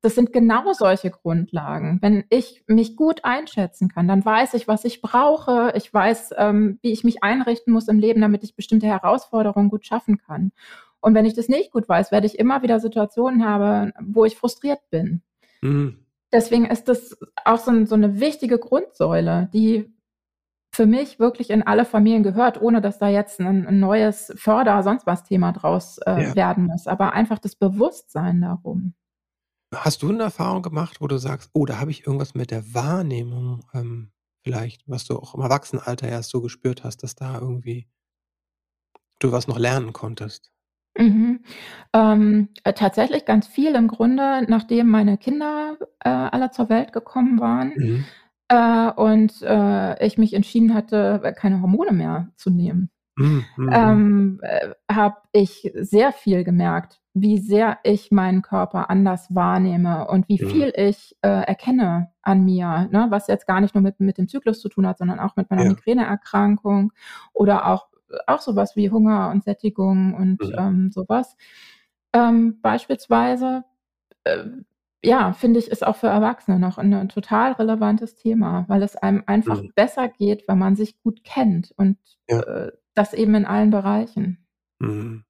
Das sind genau solche Grundlagen. Wenn ich mich gut einschätzen kann, dann weiß ich, was ich brauche. Ich weiß, ähm, wie ich mich einrichten muss im Leben, damit ich bestimmte Herausforderungen gut schaffen kann. Und wenn ich das nicht gut weiß, werde ich immer wieder Situationen haben, wo ich frustriert bin. Mhm. Deswegen ist das auch so, so, eine wichtige Grundsäule, die für mich wirklich in alle Familien gehört, ohne dass da jetzt ein, ein neues Förder, sonst was Thema draus äh, ja. werden muss. Aber einfach das Bewusstsein darum. Hast du eine Erfahrung gemacht, wo du sagst: „Oh, da habe ich irgendwas mit der Wahrnehmung, ähm, vielleicht, was du auch im Erwachsenenalter erst so gespürt hast, dass da irgendwie du was noch lernen konntest?“ Mhm. Ähm, äh, tatsächlich ganz viel im Grunde, nachdem meine Kinder, äh, alle zur Welt gekommen waren, Mhm. äh, und, äh, ich mich entschieden hatte, äh, keine Hormone mehr zu nehmen. Mhm. Ähm, äh, habe ich sehr viel gemerkt, wie sehr ich meinen Körper anders wahrnehme und wie mhm. viel ich äh, erkenne an mir, ne? was jetzt gar nicht nur mit, mit dem Zyklus zu tun hat, sondern auch mit meiner ja. Migräneerkrankung oder auch, auch sowas wie Hunger und Sättigung und mhm. ähm, sowas. Ähm, beispielsweise, äh, ja, finde ich, ist auch für Erwachsene noch ein total relevantes Thema, weil es einem einfach mhm. besser geht, wenn man sich gut kennt und ja. äh, das eben in allen Bereichen. Mhm.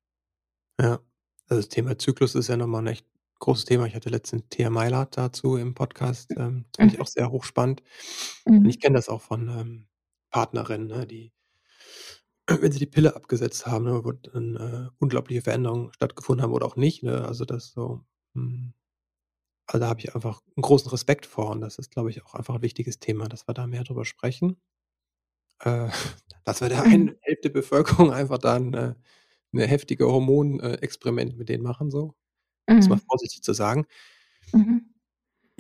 Ja. Also das Thema Zyklus ist ja nochmal ein echt großes Thema. Ich hatte letztens Thea Meilert dazu im Podcast. Ähm, das fand ich mhm. auch sehr hochspannend. Und mhm. ich kenne das auch von ähm, Partnerinnen, ne, die, wenn sie die Pille abgesetzt haben, ne, wo dann äh, unglaubliche Veränderungen stattgefunden haben oder auch nicht. Ne? Also das so, hm, also da habe ich einfach einen großen Respekt vor und das ist, glaube ich, auch einfach ein wichtiges Thema, dass wir da mehr drüber sprechen. Äh, dass wir der einen mhm. Hälfte Bevölkerung einfach dann äh, 'ne heftige Hormonexperiment mit denen machen so, um es mal mhm. vorsichtig zu sagen. Mhm.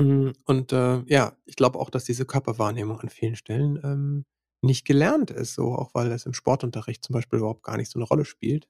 Hm, und, äh, ja, ich glaube auch, dass diese Körperwahrnehmung an vielen Stellen, ähm, nicht gelernt ist, so auch weil es im Sportunterricht zum Beispiel überhaupt gar nicht so eine Rolle spielt.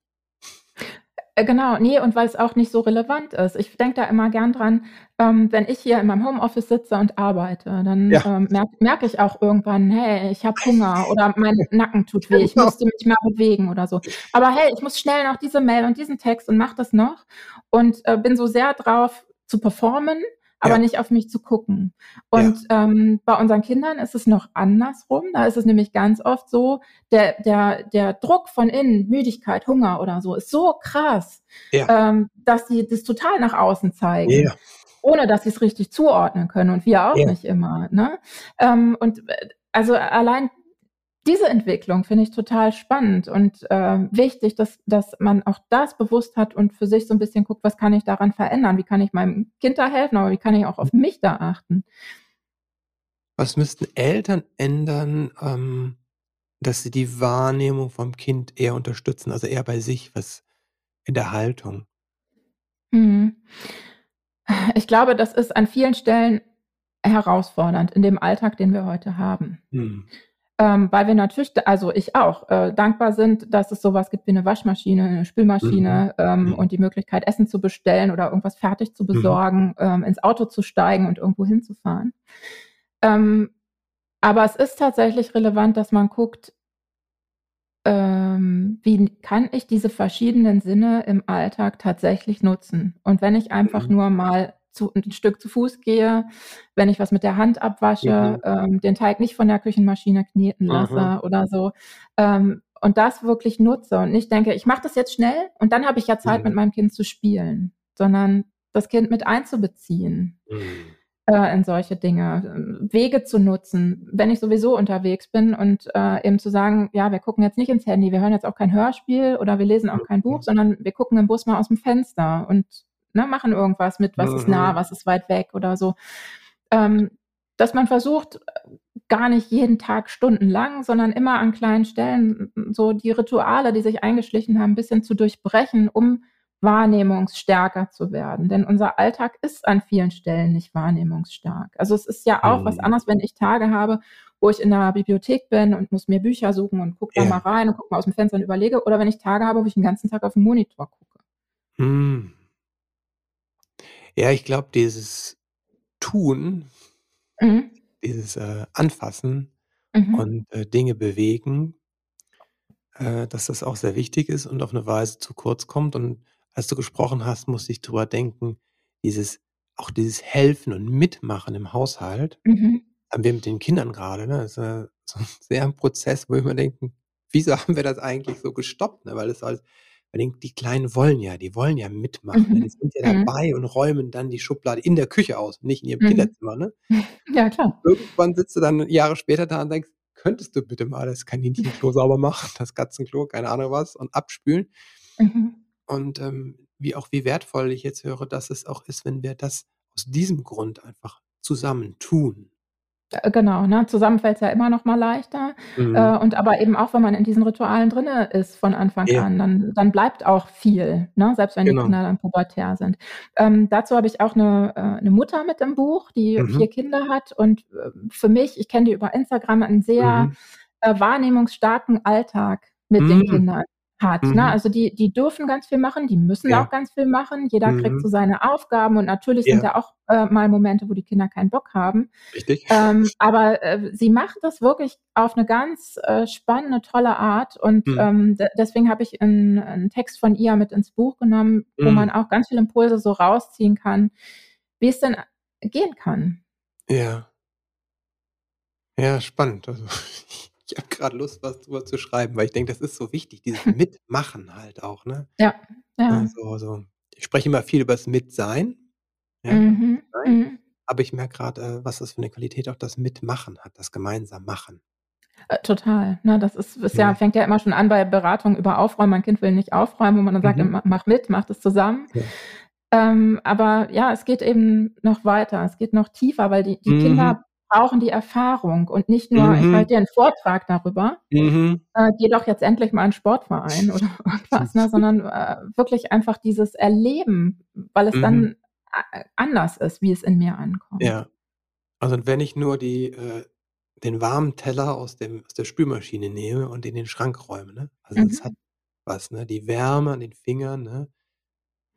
Äh, genau, nee, und weil es auch nicht so relevant ist. Ich denke da immer gern dran, ähm, wenn ich hier in meinem Homeoffice sitze und arbeite, dann Ja. ähm, merke merk ich auch irgendwann, hey, ich habe Hunger oder mein Nacken tut weh, ich Genau. müsste mich mal bewegen oder so. Aber hey, ich muss schnell noch diese Mail und diesen Text und mache das noch und äh, bin so sehr drauf zu performen aber ja. nicht auf mich zu gucken. Und ja. ähm, bei unseren Kindern ist es noch andersrum. Da ist es nämlich ganz oft so, der, der, der Druck von innen, Müdigkeit, Hunger oder so, ist so krass, ja. ähm, dass sie das total nach außen zeigen. Ohne dass sie es richtig zuordnen können und wir auch nicht immer. Ne? Ähm, und äh, also allein diese Entwicklung finde ich total spannend und äh, wichtig, dass, dass man auch das bewusst hat und für sich so ein bisschen guckt, was kann ich daran verändern? Wie kann ich meinem Kind da helfen, aber wie kann ich auch auf mich da achten? Was müssten Eltern ändern, ähm, dass sie die Wahrnehmung vom Kind eher unterstützen, also eher bei sich, was in der Haltung? Hm. Ich glaube, das ist an vielen Stellen herausfordernd in dem Alltag, den wir heute haben. Hm ähm, weil wir natürlich, also ich auch, äh, dankbar sind, dass es sowas gibt wie eine Waschmaschine, eine Spülmaschine mhm. ähm, mhm. und die Möglichkeit, Essen zu bestellen oder irgendwas fertig zu mhm. besorgen, mhm. ähm, ins Auto zu steigen und irgendwo hinzufahren. Ähm, aber es ist tatsächlich relevant, dass man guckt, ähm, wie kann ich diese verschiedenen Sinne im Alltag tatsächlich nutzen? Und wenn ich einfach mhm. nur mal zu, ein Stück zu Fuß gehe, wenn ich was mit der Hand abwasche, mhm. ähm, den Teig nicht von der Küchenmaschine kneten lasse mhm. oder so. Ähm, und das wirklich nutze und nicht denke, ich mache das jetzt schnell und dann habe ich ja Zeit, mhm. mit meinem Kind zu spielen, sondern das Kind mit einzubeziehen mhm. äh, in solche Dinge, Wege zu nutzen, wenn ich sowieso unterwegs bin und äh, eben zu sagen, ja, wir gucken jetzt nicht ins Handy, wir hören jetzt auch kein Hörspiel oder wir lesen auch kein Buch, sondern wir gucken im Bus mal aus dem Fenster und ne, machen irgendwas mit, was mhm. ist nah, mhm. was ist weit weg oder so. Ähm, dass man versucht, gar nicht jeden Tag stundenlang, sondern immer an kleinen Stellen so die Rituale, die sich eingeschlichen haben, ein bisschen zu durchbrechen, um wahrnehmungsstärker zu werden. Denn unser Alltag ist an vielen Stellen nicht wahrnehmungsstark. Also es ist ja auch mhm. was anderes, wenn ich Tage habe, wo ich in der Bibliothek bin und muss mir Bücher suchen und gucke da ja. mal rein und gucke mal aus dem Fenster und überlege, oder wenn ich Tage habe, wo ich den ganzen Tag auf den Monitor gucke. Mhm. Ja, ich glaube, dieses Tun, Mhm. dieses, äh, Anfassen Mhm. und, äh, Dinge bewegen, äh, dass das auch sehr wichtig ist und auf eine Weise zu kurz kommt. Und als du gesprochen hast, musste ich drüber denken, dieses auch dieses Helfen und Mitmachen im Haushalt Mhm. haben wir mit den Kindern gerade. ne? Das ist, äh, so 'n sehr 'n Prozess, wo wir immer denken: „Wieso haben wir das eigentlich so gestoppt“, ne? Weil das alles weil die Kleinen wollen ja, die wollen ja mitmachen, ne? Die sind ja Mhm. dabei und räumen dann die Schublade in der Küche aus, nicht in ihrem Mhm. Kinderzimmer, ne? Ja, klar. Irgendwann sitzt du dann Jahre später da und denkst: „Könntest du bitte mal das Kaninchenklo sauber machen, das Katzenklo, keine Ahnung was und abspülen?“ Mhm. Und, ähm, wie auch wie wertvoll ich jetzt höre, dass es auch ist, wenn wir das aus diesem Grund einfach zusammen tun. Äh, genau, ne? Zusammen fällt's ja immer noch mal leichter. Mhm. Äh, und aber eben auch, wenn man in diesen Ritualen drinne ist von Anfang Ja. an, dann dann bleibt auch viel, ne, selbst wenn die Genau. Kinder dann pubertär sind. Ähm, dazu habe ich auch eine äh 'ne Mutter mit im Buch, die Mhm. 4 Kinder hat und, äh, für mich ich kenne die über Instagram, einen sehr, Mhm. äh, wahrnehmungsstarken Alltag mit den mhm. Kindern hat. Ne? Mhm. Ne? Also die, die dürfen ganz viel machen, die müssen ja. auch ganz viel machen. Jeder mhm. kriegt so seine Aufgaben und natürlich ja. sind da auch äh, mal Momente, wo die Kinder keinen Bock haben. Richtig. Ähm, aber äh, sie macht das wirklich auf eine ganz äh, spannende, tolle Art und mhm. ähm, deswegen habe ich einen, einen, Text von ihr mit ins Buch genommen, wo mhm. man auch ganz viele Impulse so rausziehen kann, wie es denn gehen kann. Ja. Ja, spannend. Also ich habe gerade Lust, was drüber zu schreiben, weil ich denke, das ist so wichtig, dieses Mitmachen halt auch, ne? Ja, ja. Also, also ich spreche immer viel über das Mitsein, ja, Mhm, mhm. aber ich merke gerade, äh, was das für eine Qualität auch das Mitmachen hat, das gemeinsam Machen. Äh, total, ne? Das ist ist ja fängt ja immer schon an bei Beratung über Aufräumen. Mein Kind will nicht aufräumen, wo man dann sagt: Mhm. mach mit, mach das zusammen.“ Ja. Ähm, aber ja, es geht eben noch weiter. Es geht noch tiefer, weil die die Mhm. Kinder brauchen die Erfahrung und nicht nur, ich halte dir einen Vortrag darüber, Mhm. äh, geh doch jetzt endlich mal in 'n Sportverein oder irgendwas, ne, sondern, äh, wirklich einfach dieses Erleben, weil es Mhm. dann a anders ist, wie es in mir ankommt. Ja. Also, wenn ich nur die, äh den warmen Teller aus dem aus der Spülmaschine nehme und in den Schrank räume, ne? Also, das hat Mhm. was, ne? Die Wärme an den Fingern, ne?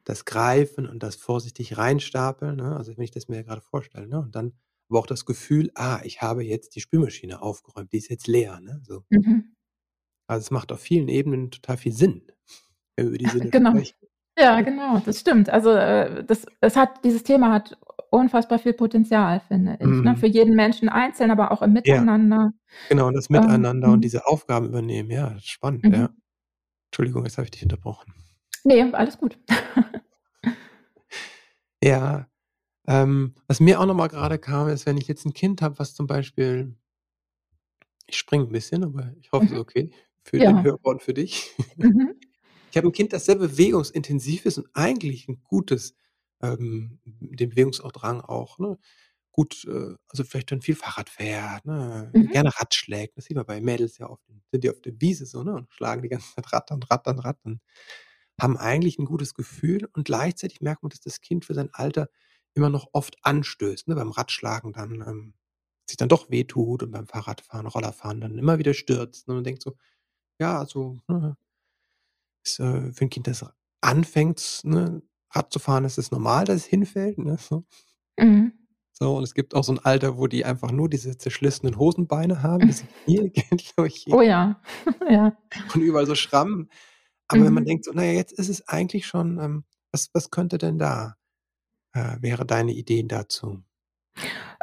Das Greifen und das vorsichtig reinstapeln, ne? Also, wenn ich das mir grade vorstelle, ne? Und dann aber auch das Gefühl: „Ah, ich habe jetzt die Spülmaschine aufgeräumt, die ist jetzt leer“, ne, so. Mhm. Also, es macht auf vielen Ebenen total viel Sinn, wenn wir über die Sinne Genau. sprechen. Ja, genau, das stimmt. Also, äh, das es hat dieses Thema hat unfassbar viel Potenzial, finde ich, ne? Mhm. Für jeden Menschen einzeln, aber auch im Ja. Miteinander. Genau, und das Ähm, Miteinander und mhm. diese Aufgaben übernehmen. Ja, spannend, ja. Mhm. Entschuldigung, jetzt habe ich dich unterbrochen. Ne, alles gut. Ja, ähm, was mir auch noch mal grade kam, ist, wenn ich jetzt 'n Kind habe, was zum Beispiel ich springe 'n bisschen, aber ich hoffe, es ist Mhm. okay für den Ja. Hörer und für dich. Mhm. Ich habe 'n Kind, das sehr bewegungsintensiv ist und eigentlich 'n gutes, ähm den Bewegungsdrang auch, ne, gut, äh also, vielleicht dann viel Fahrrad fährt, ne, Mhm. gerne Rad schlägt. Das sieht man bei Mädels ja oft, sind die auf der Wiese so, ne, und schlagen die ganze Zeit Rad und Rad und Rad und haben eigentlich 'n gutes Gefühl und gleichzeitig merkt man, dass das Kind für sein Alter immer noch oft anstößt, ne, beim Radschlagen dann, ähm sich dann doch wehtut und beim Fahrradfahren, Rollerfahren dann immer wieder stürzt, ne, und denkt so: „Ja, also, ne“ ist, äh, für 'n Kind, das anfängt, ne, Rad zu fahren, ist es normal, dass es hinfällt, ne, so. Mhm. So, und es gibt auch so 'n Alter, wo die einfach nur diese zerschlissenen Hosenbeine haben, bis die Knie, glaube ich. Oh ja, ja. Und überall so Schrammen. Aber wenn man Mhm. denkt so: „Na ja, jetzt ist es eigentlich schon, ähm“ was was könnte denn da äh, wäre deine Ideen dazu?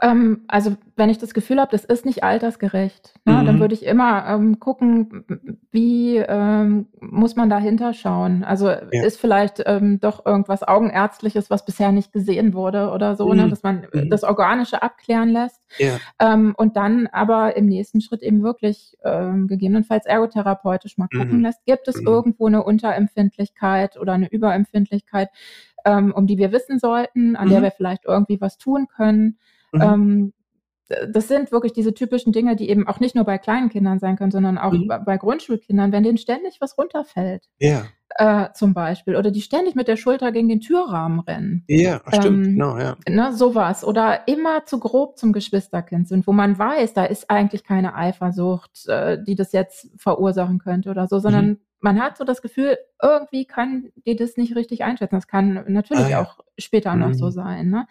Ähm, also, wenn ich das Gefühl habe, das ist nicht altersgerecht, ne, dann Mhm. würde ich immer, ähm, gucken, wie, ähm, muss man dahinter schauen? Also, Ja. ist vielleicht, ähm, doch irgendwas Augenärztliches, was bisher nicht gesehen wurde oder so, ne, Mhm. dass man, Mhm. das Organische abklären lässt. Ja. Ähm, und dann aber im nächsten Schritt eben wirklich, ähm, gegebenenfalls ergotherapeutisch mal gucken Mhm. lässt. Gibt es Mhm. irgendwo 'ne Unterempfindlichkeit oder 'ne Überempfindlichkeit, ähm, um die wir wissen sollten, an der Mhm. wir vielleicht irgendwie was tun können? Mhm. Ähm, das sind wirklich diese typischen Dinge, die eben auch nicht nur bei kleinen Kindern sein können, sondern auch Mhm. bei Grundschulkindern, wenn denen ständig was runterfällt, Ja. äh, zum Beispiel, oder die ständig mit der Schulter gegen den Türrahmen rennen. Ja, stimmt, Ähm, genau, ja. ne, so was. Oder immer zu grob zum Geschwisterkind sind, wo man weiß, da ist eigentlich keine Eifersucht, äh, die das jetzt verursachen könnte oder so, Mhm. Man hat so das Gefühl, irgendwie können die das nicht richtig einschätzen. Das kann Ah natürlich ja. auch später noch so Mhm. sein, ne?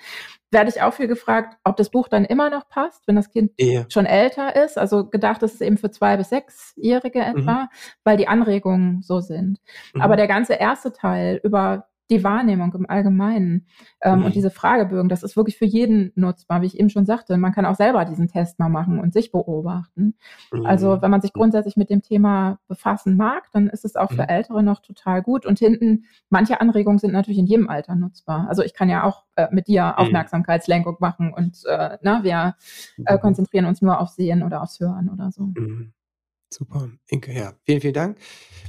Werde ich auch viel gefragt, ob das Buch dann immer noch passt, wenn das Kind Ja. schon älter ist. Also, gedacht ist es eben für 2 bis 6-Jährige Mhm. etwa, weil die Anregungen so sind. Aber Mhm. der ganze 1. Teil über die Wahrnehmung im Allgemeinen, ähm, und Mhm. diese Fragebögen, das ist wirklich für jeden nutzbar, wie ich eben schon sagte. Man kann auch selber diesen Test mal machen und sich beobachten. Also, Mhm. wenn man sich grundsätzlich mit dem Thema befassen mag, dann ist es auch für Mhm. Ältere noch total gut. Und hinten manche Anregungen sind natürlich in jedem Alter nutzbar. Also, ich kann ja auch, äh, mit dir Mhm. Aufmerksamkeitslenkung machen und, äh, ne, wir, äh, Mhm. konzentrieren uns nur aufs Sehen oder aufs Hören oder so. Mhm. Super. Inke, ja, vielen, vielen Dank.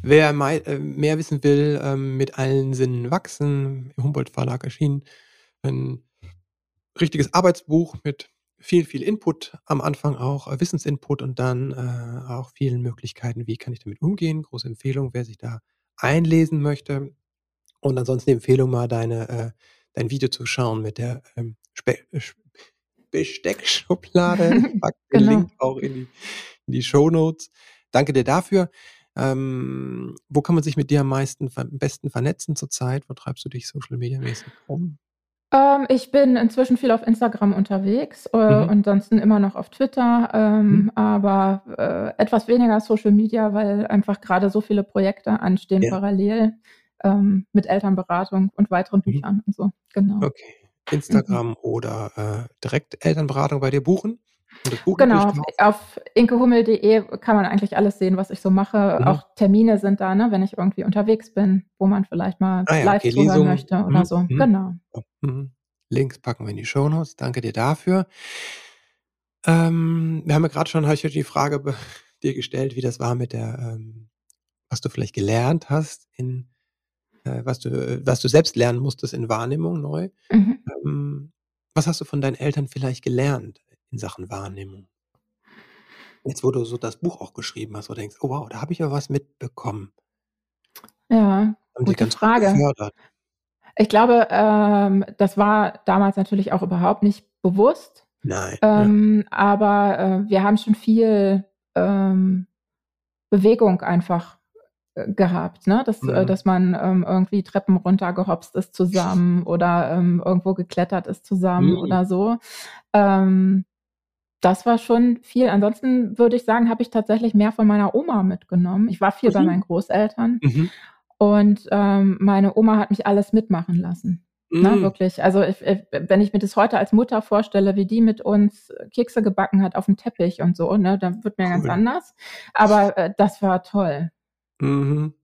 Wer äh, mehr wissen will, ähm, „Mit allen Sinnen wachsen“, im Humboldt-Verlag erschienen. 'N richtiges Arbeitsbuch mit viel, viel Input am Anfang auch, äh, Wissensinput und dann, äh, auch vielen Möglichkeiten, wie kann ich damit umgehen. Große Empfehlung, wer sich da einlesen möchte. Und ansonsten die Empfehlung, mal deine äh, dein Video zu schauen mit der, ähm, Spe Sch Besteckschublade. Den Genau. Link auch in die in die Shownotes. Danke dir dafür. Ähm, wo kann man sich mit dir am meisten am besten vernetzen zurzeit? Wo treibst du dich Social-Media-mäßig rum? Ähm, ich bin inzwischen viel auf Instagram unterwegs, äh, Mhm. ansonsten immer noch auf Twitter, Mhm. ähm, aber, äh, etwas weniger Social Media, weil einfach grade so viele Projekte anstehen Ja. parallel, ähm, mit Elternberatung und weiteren Mhm. Büchern und so, genau. Okay. Mhm. Instagram oder, äh, direkt Elternberatung bei dir buchen Genau, auf inkehummel.de kann man eigentlich alles sehen, was ich so mache. Mhm. Auch Termine sind da, ne, wenn ich irgendwie unterwegs bin, wo man vielleicht mal Ah ja, live okay, zuhören möchte oder Mhm. so. Mhm. Genau. Mhm. Links packen wir in die Shownotes. Danke dir dafür. Ähm, wir haben ja grad schon habe ich die Frage dir gestellt, wie das war mit der, ähm was du vielleicht gelernt hast in äh, was du äh, was du selbst lernen musstest in Wahrnehmung neu. Mhm. Ähm, was hast du von deinen Eltern vielleicht gelernt in Sachen Wahrnehmung? Jetzt, wo du so das Buch auch geschrieben hast, wo du denkst: „Oh wow, da habe ich ja was mitbekommen.“ Ja, Haben gute ganz gut Frage. gefördert. Ich glaube, ähm, das war damals natürlich auch überhaupt nicht bewusst, Nein. Ähm, ja. Aber äh, wir haben schon viel ähm, Bewegung einfach äh, gehabt, ne? dass, äh, mhm. äh, dass man ähm, irgendwie Treppen runtergehopst ist zusammen oder ähm, irgendwo geklettert ist zusammen mhm. oder so. Ähm, das war schon viel. Ansonsten würde ich sagen, habe ich tatsächlich mehr von meiner Oma mitgenommen. Ich war viel mhm. bei meinen Großeltern mhm. und ähm, meine Oma hat mich alles mitmachen lassen. Mm. Na, wirklich. Also ich, ich, wenn ich mir das heute als Mutter vorstelle, wie die mit uns Kekse gebacken hat auf dem Teppich und so, ne, dann wird mir cool. ganz anders. Aber äh, das war toll. Mhm.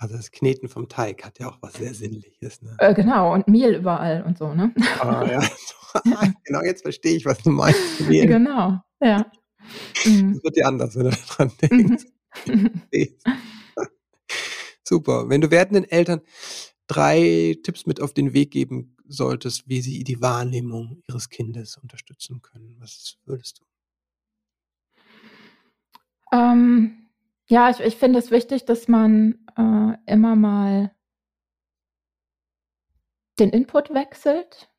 Also das Kneten vom Teig hat ja auch was sehr Sinnliches. Ne? Äh, genau, und Mehl überall und so, ne? Ah, ja. genau, jetzt verstehe ich, was du meinst. Mehl. Genau, ja. Mhm. Das wird dir anders, wenn du daran denkst. Mhm. Super. Wenn du werdenden Eltern drei Tipps mit auf den Weg geben solltest, wie sie die Wahrnehmung ihres Kindes unterstützen können, was würdest du? Ähm, ja, ich, ich finde es wichtig, dass man äh, immer mal den Input wechselt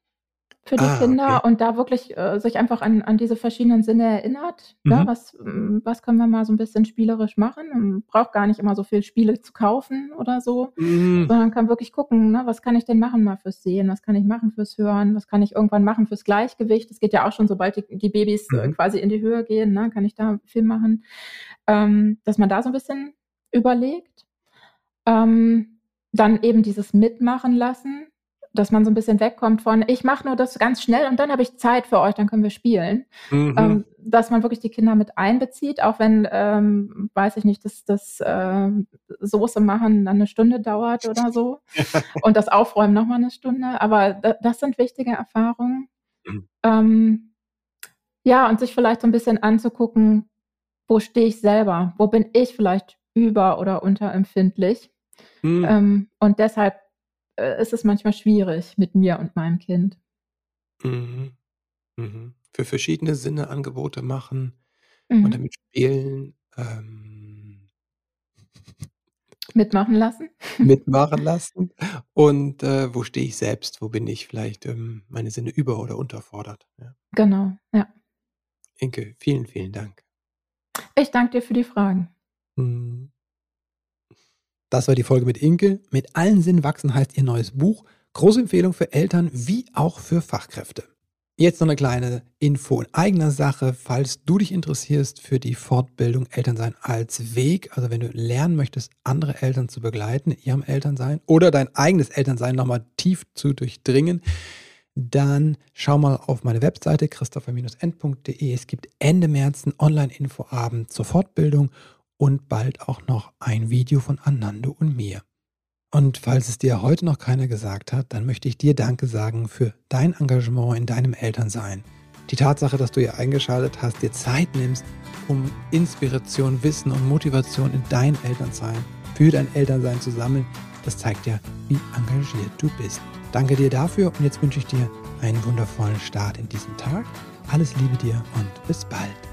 für die Ah, Kinder okay. und da wirklich, äh, sich einfach an an diese verschiedenen Sinne erinnert, ne? Was hm, was können wir mal so ein bisschen spielerisch machen? Man braucht gar nicht immer so viel Spiele zu kaufen oder so, Mhm. sondern kann wirklich gucken, ne, was kann ich denn machen mal fürs Sehen? Was kann ich machen fürs Hören? Was kann ich irgendwann machen fürs Gleichgewicht? Das geht ja auch schon, sobald die die Babys, äh, Mhm. quasi in die Höhe gehen, ne, kann ich da viel machen. Ähm, dass man da so ein bisschen überlegt. Ähm, dann eben dieses Mitmachen lassen dass man so ein bisschen wegkommt von, ich mache nur das ganz schnell und dann habe ich Zeit für euch, dann können wir spielen. Mhm. Ähm, dass man wirklich die Kinder mit einbezieht, auch wenn, ähm, weiß ich nicht, dass das äh, Soße machen dann eine Stunde dauert oder so und das Aufräumen nochmal eine Stunde. Aber das sind wichtige Erfahrungen. Mhm. Ähm, ja, und sich vielleicht so ein bisschen anzugucken, wo stehe ich selber? Wo bin ich vielleicht über- oder unterempfindlich? Mhm. Ähm, und deshalb äh, ist es manchmal schwierig mit mir und meinem Kind. Mhm. Mhm. Für verschiedene Sinne Angebote machen und mhm. damit spielen. Ähm, Mitmachen lassen. mitmachen lassen. Und äh, wo stehe ich selbst? Wo bin ich vielleicht ähm, meine Sinne über- oder unterfordert? Ja. Genau, ja. Inke, vielen, vielen Dank. Ich danke dir für die Fragen. Mhm. Das war die Folge mit Inke. Mit allen Sinnen wachsen heißt ihr neues Buch. Große Empfehlung für Eltern wie auch für Fachkräfte. Jetzt noch eine kleine Info in eigener Sache, falls du dich interessierst für die Fortbildung Elternsein als Weg, also wenn du lernen möchtest, andere Eltern zu begleiten in ihrem Elternsein oder dein eigenes Elternsein nochmal tief zu durchdringen, dann schau mal auf meine Webseite christopher-end.de. Es gibt Ende März einen Online-Infoabend zur Fortbildung und bald auch noch ein Video von Anando und mir. Und falls es dir heute noch keiner gesagt hat, dann möchte ich dir Danke sagen für dein Engagement in deinem Elternsein. Die Tatsache, dass du hier eingeschaltet hast, dir Zeit nimmst, um Inspiration, Wissen und Motivation in dein Elternsein, für dein Elternsein zu sammeln, das zeigt ja, wie engagiert du bist. Danke dir dafür und jetzt wünsche ich dir einen wundervollen Start in diesen Tag. Alles Liebe dir und bis bald.